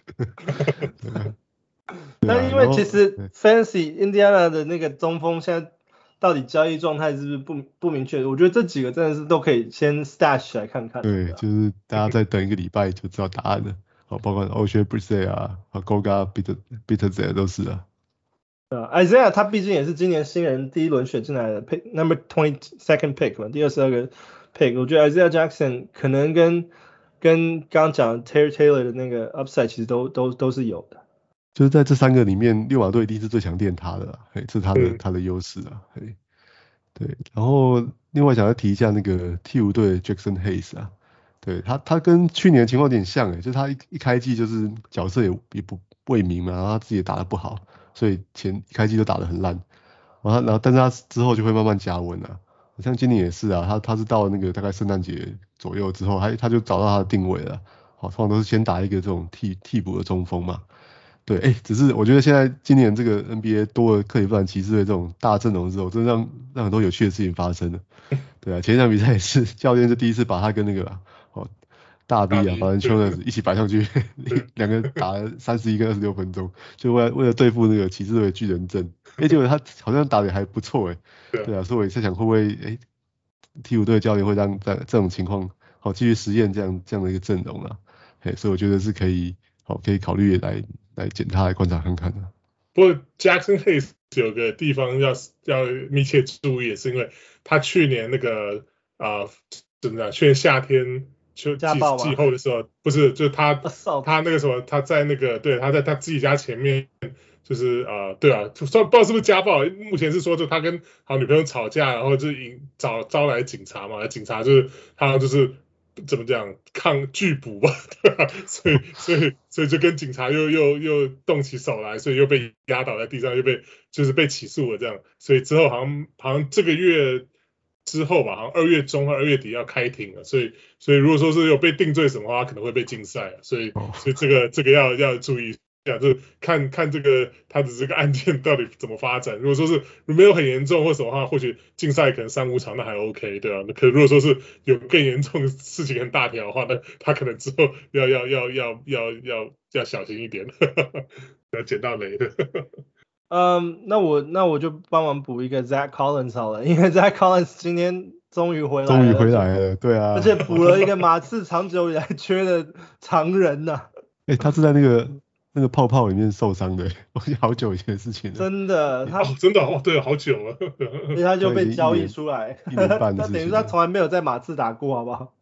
但因为其实 Fantasy Indiana 的那个中锋现在。到底交易状态是不是不不明确？我觉得这几个真的是都可以先 stash 来看看。对，就是大家再等一个礼拜就知道答案了。好，包括 Oshae Brissett 啊，和 Goga Bitadze 都是啊。呃、uh,，Isaiah 他毕竟也是今年新人第一轮选进来的 pick number twenty second pick 嘛，第二十二个 pick。我觉得 Isaiah Jackson 可能跟跟刚刚讲 Terry Taylor 的那个 upside 其实都都都是有的。就是在这三个里面，六马队一定是最强电他的啦，嘿，这是他的、嗯、他的优势啊，嘿，对，然后另外想要提一下那个替补队 Jackson Hayes 啊，对他他跟去年的情况有点像诶，就是他一一开季就是角色也也不未明嘛，然后他自己也打得不好，所以前一开季就打得很烂，然后然后但是他之后就会慢慢加温啊，像今年也是啊，他他是到那个大概圣诞节左右之后，他他就找到他的定位了，好，通常都是先打一个这种替替补的中锋嘛。对，哎，只是我觉得现在今年这个 NBA 多了克里夫兰骑士队这种大阵容之后，真的让让很多有趣的事情发生了。对啊，前一场比赛也是教练是第一次把他跟那个哦大 B 啊，反正 Valanciunas 一起摆上去，两个打了三十一跟二十六分钟，就为了为了对付那个骑士队的巨人阵。哎，结果他好像打的还不错哎。对啊，所以我也在想会不会哎替补队教练会让在这种情况好继续实验这样这样的一个阵容啊。哎，所以我觉得是可以好可以考虑来。来检查来观察看看的。不过 Jackson Hayes 有个地方要要密切注意，也是因为他去年那个啊怎么讲？去年夏天秋季季后的时候，不是就他他那个什么他在那个对他在他自己家前面就是啊、呃、对啊，不知道是不是家暴？目前是说就他跟好女朋友吵架，然后就引找招来警察嘛，警察就是他就是。怎么讲抗拒捕吧，对吧？所以所以所以就跟警察又又又动起手来，所以又被压倒在地上，又被就是被起诉了这样。所以之后好像好像这个月之后吧，好像二月中或二月底要开庭了。所以所以如果说是有被定罪什么的话，可能会被禁赛。所以所以这个这个要要注意。讲就是看看这个他的这个案件到底怎么发展。如果说是没有很严重或什么话，或许禁赛可能三五场那还 OK，对吧？那可如果说是有更严重的事情很大条的话，那他可能之后要要要要要要要小心一点，要捡到雷的。嗯、um,，那我那我就帮忙补一个 Zach Collins 好了，因为 Zach Collins 今天终于回来了，终于回来了，对啊，而且补了一个 马刺长久以来缺的常人呐、啊。哎、欸，他是在那个。那个泡泡里面受伤的，我记得好久以前的事情了。真的，他、哦、真的哦，对，好久了，所以他就被交易出来，一年半 他等于他从来没有在马刺打过，好不好？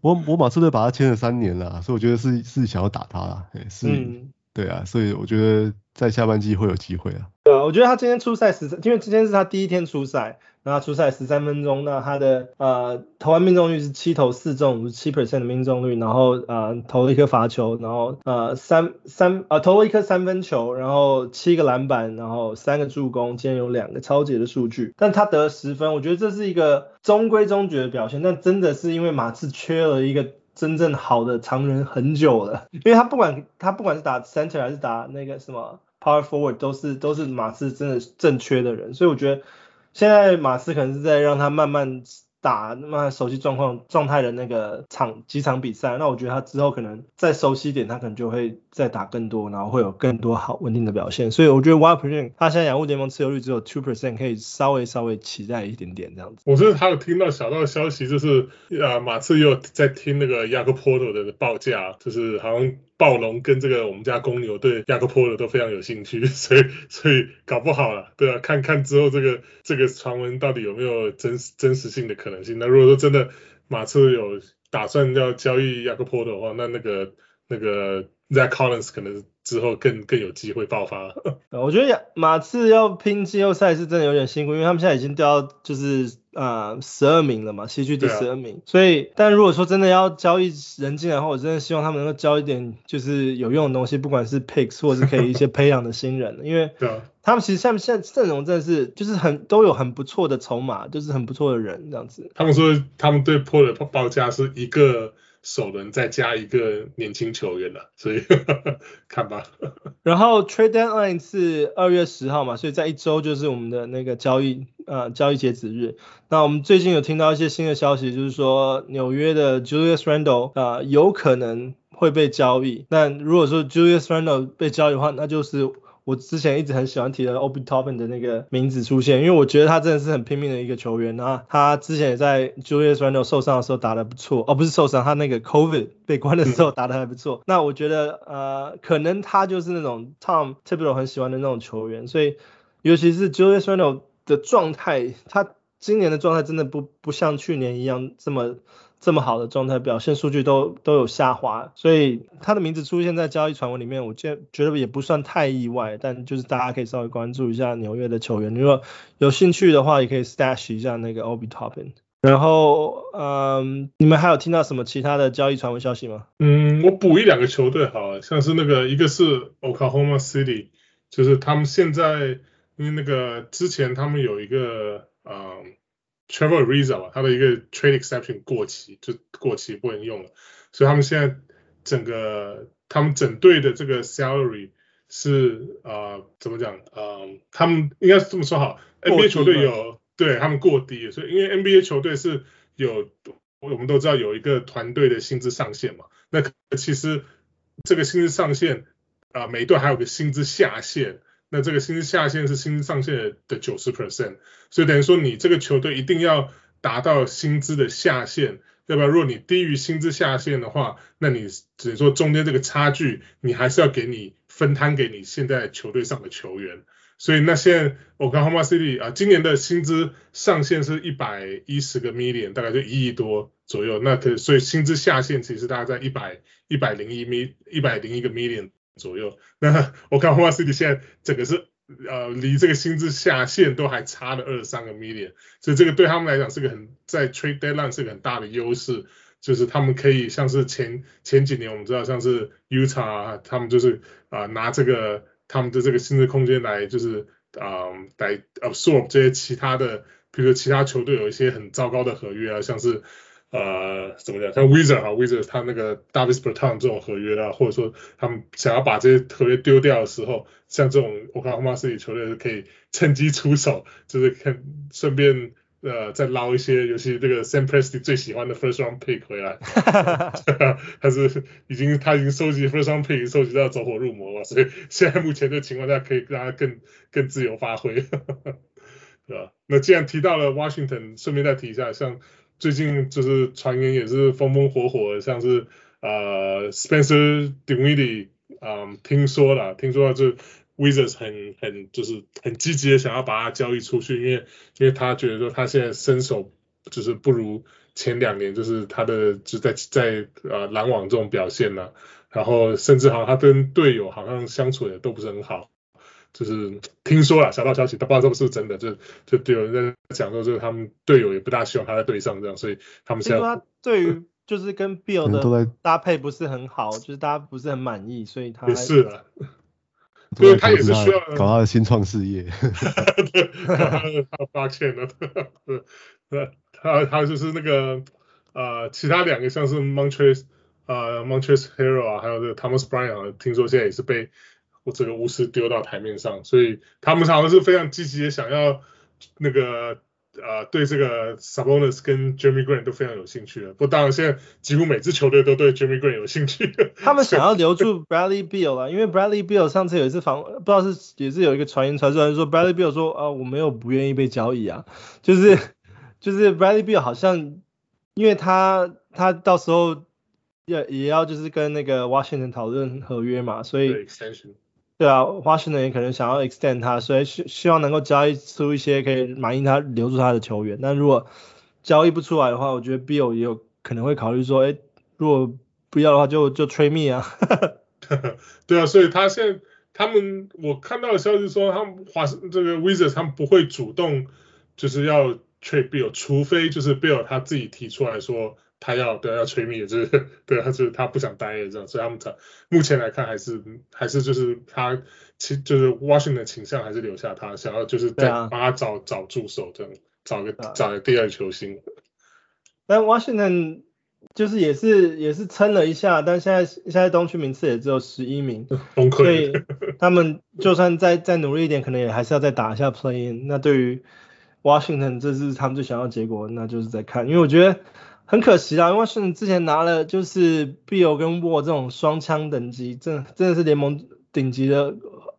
我我马刺队把他签了三年了，所以我觉得是是想要打他啦，是。嗯对啊，所以我觉得在下半季会有机会啊。对啊，我觉得他今天出赛十三，因为今天是他第一天出赛，然后出赛十三分钟，那他的呃投篮命中率是七投四中，五十七 percent 的命中率，然后呃投了一颗罚球，然后呃三三呃投了一颗三分球，然后七个篮板，然后三个助攻，今天有两个超级的数据，但他得十分，我觉得这是一个中规中矩的表现，但真的是因为马刺缺了一个。真正好的常人很久了，因为他不管他不管是打 center 还是打那个什么 power forward，都是都是马刺真的正缺的人，所以我觉得现在马刺可能是在让他慢慢。打那么熟悉状况状态的那个场几场比赛，那我觉得他之后可能再熟悉一点，他可能就会再打更多，然后会有更多好稳定的表现。所以我觉得 One Percent 他现在洋物联盟持有率只有 Two Percent，可以稍微稍微期待一点点这样子。我是还有听到小道消息，就是呃马刺又在听那个 Jakob Poeltl 的报价，就是好像。暴龙跟这个我们家公牛对亚克波尔都非常有兴趣，所以所以搞不好了，对啊，看看之后这个这个传闻到底有没有真真实性的可能性。那如果说真的马刺有打算要交易亚克波尔的话，那那个那个 Zach Collins 可能之后更更有机会爆发。我觉得马刺要拼季后赛是真的有点辛苦，因为他们现在已经掉到就是。啊，十二名了嘛，西区第十二名，啊、所以，但如果说真的要交易人进来的话，我真的希望他们能够交一点就是有用的东西，不管是 picks 或者是可以一些培养的新人，因为他们其实像现在阵容真的是就是很都有很不错的筹码，就是很不错的人这样子。他们说他们对 Poeltl 的报价是一个。首轮再加一个年轻球员了，所以 看吧。然后 trade deadline 是二月十号嘛，所以在一周就是我们的那个交易呃交易截止日。那我们最近有听到一些新的消息，就是说纽约的 Julius Randle 啊、有可能会被交易。那如果说 Julius Randle 被交易的话，那就是。我之前一直很喜欢提的 Obi Toppin 的那个名字出现，因为我觉得他真的是很拼命的一个球员啊。他之前也在 Julius Randle 受伤的时候打得不错，哦不是受伤，他那个 COVID 被关的时候打得还不错。那我觉得呃，可能他就是那种 Tom Thibodeau 很喜欢的那种球员，所以尤其是 Julius Randle 的状态，他今年的状态真的不不像去年一样这么。这么好的状态，表现数据都都有下滑，所以他的名字出现在交易传闻里面，我觉觉得也不算太意外。但就是大家可以稍微关注一下纽约的球员，如果有兴趣的话，也可以 stash 一下那个 Obi Toppin。然后，嗯，你们还有听到什么其他的交易传闻消息吗？嗯，我补一两个球队，好像是那个一个是 Oklahoma City，就是他们现在因为那个之前他们有一个，嗯。Trevor Ariza 吧，他的一个 trade exception 过期，就过期不能用了，所以他们现在整个他们整队的这个 salary 是啊、呃、怎么讲啊、呃？他们应该是这么说好，NBA 球队有对他们过低，所以因为 NBA 球队是有我们都知道有一个团队的薪资上限嘛，那其实这个薪资上限啊、呃、每队还有个薪资下限。那这个薪资下限是薪资上限的九十 percent，所以等于说你这个球队一定要达到薪资的下限，要不然如果你低于薪资下限的话，那你只能说中间这个差距，你还是要给你分摊给你现在球队上的球员。所以那现在 Oklahoma City 啊，今年的薪资上限是一百一十个 million，大概就一亿多左右。那可所以薪资下限其实大概在一百一百零一 mi 一百零一个 million。左右，那我看 Oklahoma City 现在整个是呃离这个薪资下限都还差了二十三个 million，所以这个对他们来讲是个很在 trade deadline 是个很大的优势，就是他们可以像是前前几年我们知道像是 Utah 他们就是啊、呃、拿这个他们的这个薪资空间来就是啊、呃、来 absorb 这些其他的，比如说其他球队有一些很糟糕的合约啊，像是。呃，怎么讲？像 Wizard 哈，Wizard 他那个 Davis Bertans 这种合约啊，或者说他们想要把这些合约丢掉的时候，像这种 Oklahoma City 球队是可以趁机出手，就是看顺便呃再捞一些，尤其这个 Sam Presti 最喜欢的 First Round Pick 回来，他是已经他已经收集 First Round Pick 收集到走火入魔了，所以现在目前的情况下可以让他更更自由发挥，对吧？那既然提到了 Washington，顺便再提一下，像。最近就是传言也是风风火火的，像是呃 Spencer Dinwiddie 嗯，听说了，听说就 Wizards 很很就是很积极的想要把他交易出去，因为因为他觉得说他现在身手就是不如前两年，就是他的就在在呃篮网这种表现了，然后甚至好像他跟队友好像相处的都不是很好。就是听说了小道消息，他不知道是不是真的，就就就有人在讲说，就是他们队友也不大希望他在队上这样，所以他们现在他对于就是跟 Bill 的搭配不是很好，就是大家不是很满意，所以他也是了，因为他也是需要搞他的新创事业，他发现了，他他就是那个呃，其他两个像是 Montrez 啊呃 Montrezl Harrell 啊，还有这个 Thomas Bryant 啊，听说现在也是被。这个巫师丢到台面上，所以他们好像是非常积极的想要那个呃对这个 Sabonis 跟 Jeremy Grant 都非常有兴趣的。不过当然现在几乎每支球队都对 Jeremy Grant 有兴趣。他们想要 留住 Bradley Beal 啊，因为 Bradley Beal 上次有一次访，不知道是也是有一个传言传出来说 Bradley Beal 说啊我没有不愿意被交易啊，就是就是 Bradley Beal 好像因为他他到时候也也要就是跟那个 Washington 讨论合约嘛，所以。对啊，Washington 也可能想要 extend 他，所以希希望能够交易出一些可以满意他留住他的球员。但如果交易不出来的话，我觉得 Bill 也有可能会考虑说，哎，如果不要的话就就 trade me 啊。对啊，所以他现在他们我看到的消息说，他们华这个 Wizards 他们不会主动就是要 trade Bill，除非就是 Bill 他自己提出来说。他要对要吹灭，就是对，他就是他不想待了这样，所以他们才目前来看还是还是就是他其就是 Washington 的倾向还是留下他，想要就是再帮他找、啊、找助手这样，找个、啊、找个第二球星。但 Washington 就是也是也是撑了一下，但现在现在东区名次也只有十一名，崩溃。所以 他们就算再再努力一点，可能也还是要再打一下 Play In。那对于 Washington 这是他们最想要结果，那就是在看，因为我觉得。很可惜啊，因为是之前拿了就是 Beal 跟 w a 这种双枪等级，真真的是联盟顶级的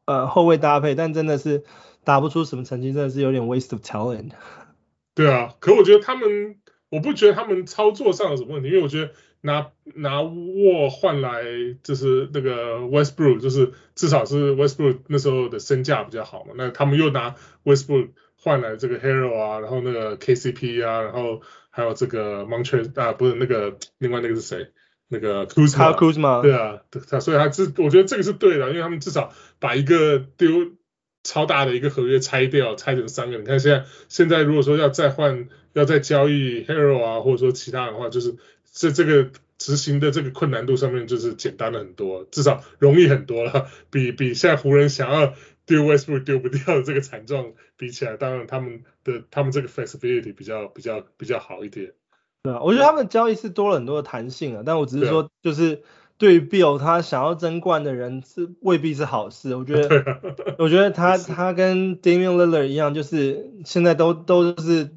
呃后卫搭配，但真的是打不出什么成绩，真的是有点 waste of talent。对啊，可我觉得他们，我不觉得他们操作上有什么问题，因为我觉得拿拿 w a 换来就是那个 Westbrook，就是至少是 Westbrook 那时候的身价比较好嘛，那他们又拿 Westbrook 换来这个 Harrell 啊，然后那个 KCP 啊，然后。还有这个 Montrezl 啊，不是那个，另外那个是谁？那个 Kuzma，对啊，他所以他这我觉得这个是对的，因为他们至少把一个丢超大的一个合约拆掉，拆成三个。你看现在现在如果说要再换，要再交易 Harrell 啊，或者说其他的话，就是这这个执行的这个困难度上面就是简单了很多，至少容易很多了，比比现在湖人想要。丢 Westbrook 丢不掉的这个惨状比起来，当然他们的他们这个 flexibility 比较比较比较好一点。对啊，我觉得他们的交易是多了很多的弹性啊，但我只是说，就是对于 Bill 他想要争冠的人是未必是好事。我觉得，啊、我觉得他 他跟 Damian Lillard 一样，就是现在都都是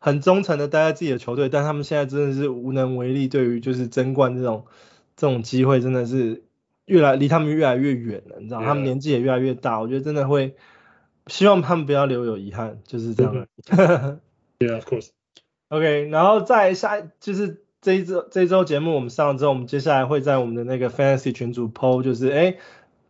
很忠诚的待在自己的球队，但他们现在真的是无能为力，对于就是争冠这种这种机会真的是。越来离他们越来越远了，你知道他们年纪也越来越大，我觉得真的会希望他们不要留有遗憾，就是这样。Yeah, of course. OK，然后再下就是这一周这一周节目我们上了之后，我们接下来会在我们的那个 Fantasy 群组 PO，就是哎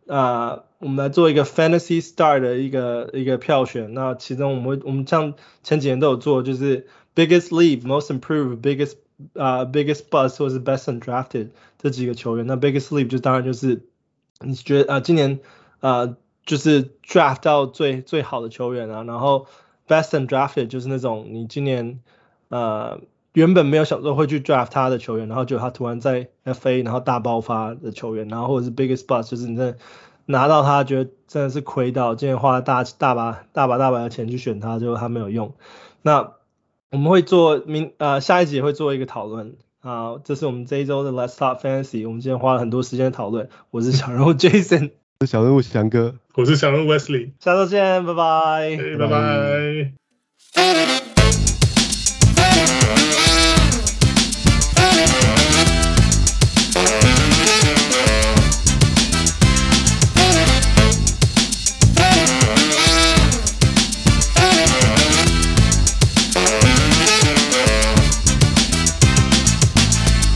啊、呃，我们来做一个 Fantasy Star 的一个一个票选。那其中我们会我们像前几年都有做，就是 Biggest Leave、Most Improved, Biggest 啊、uh, biggest bust 或是 best undrafted 这几个球员，那 biggest leap 就当然就是你觉得啊、今年啊、就是 draft 到最最好的球员啊，然后 best and drafted 就是那种你今年呃原本没有想说会去 draft 他的球员，然后就他突然在 FA 然后大爆发的球员，然后或者是 biggest bust 就是你真的拿到他觉得真的是亏到，今年花了大大把大把大把的钱去选他，结果他没有用，那。我们会做明呃下一集也会做一个讨论好，这是我们这一周的 Let's Talk Fantasy。我们今天花了很多时间讨论。我是小人物 Jason，是小人物翔哥，我是小人物 Wesley。下周见，拜拜。拜拜。